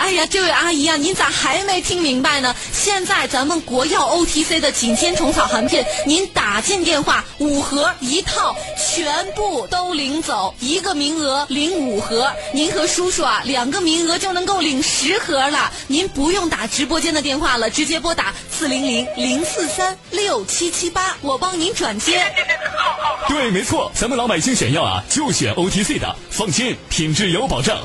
哎呀，这位阿姨啊，您咋还没听明白呢？现在咱们国药 OTC 的景天虫草含片，您打进电话五盒一套，全部都领走，一个名额领五盒，您和叔叔啊两个名额就能够领十盒了。您不用打直播间的电话了，直接拨打四零零零四三六七七八，我帮您转接。对，没错，咱们老百姓选药啊，就选 OTC 的，放心，品质有保障。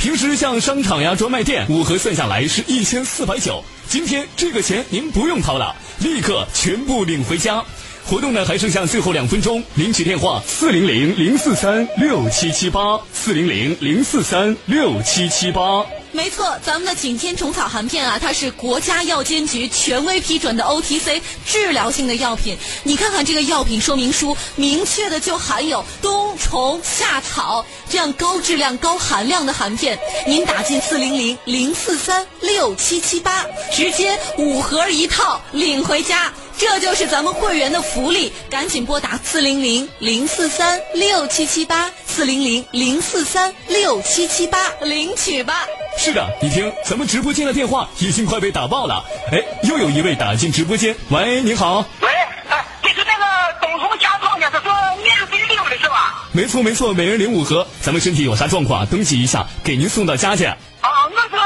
平时像商场呀、专卖店，五盒算下来是一千四百九。今天这个钱您不用掏了，立刻全部领回家。活动呢还剩下最后两分钟，领取电话四零零零四三六七七八，四零零零四三六七七八。没错，咱们的景天虫草含片啊，它是国家药监局权威批准的 OTC 治疗性的药品。你看看这个药品说明书，明确的就含有冬虫夏草这样高质量、高含量的含片。您打进四零零零四三六七七八，直接五盒一套领回家。这就是咱们会员的福利，赶紧拨打四零零零四三六七七八，四零零零四三六七七八领取吧。是的，你听，咱们直播间的电话已经快被打爆了。哎，又有一位打进直播间，喂，你好。喂，哎，就是那个冬虫夏草呢，他说免费领的是吧？没错没错，每人领五盒。咱们身体有啥状况，登记一下，给您送到家去。啊，我是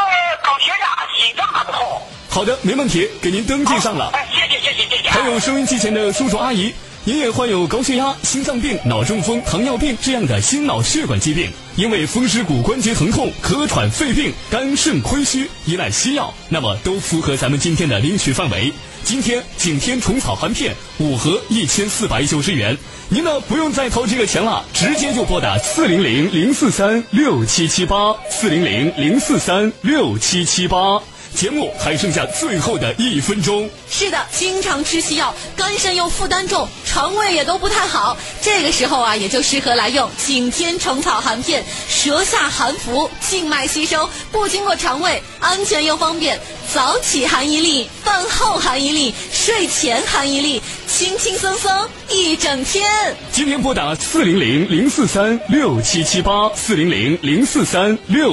高血压，心脏还不好。好的，没问题，给您登记上了。哎，谢谢谢谢谢谢。还有收音机前的叔叔阿姨，您也患有高血压、心脏病、脑中风、糖尿病这样的心脑血管疾病，因为风湿骨关节疼痛、咳喘、肺病、肝肾亏虚，依赖西药，那么都符合咱们今天的领取范围。今天景天虫草含片五盒一千四百九十元，您呢不用再掏这个钱了，直接就拨打四零零零四三六七七八四零零零四三六七七八。节目还剩下最后的一分钟。是的，经常吃西药，肝肾又负担重，肠胃也都不太好。这个时候啊，也就适合来用景天虫草含片，舌下含服，静脉吸收，不经过肠胃，安全又方便。早起含一粒，饭后含一粒，睡前含一粒，轻轻松松一整天。今天拨打四零零零四三六七七八四零零零四三六。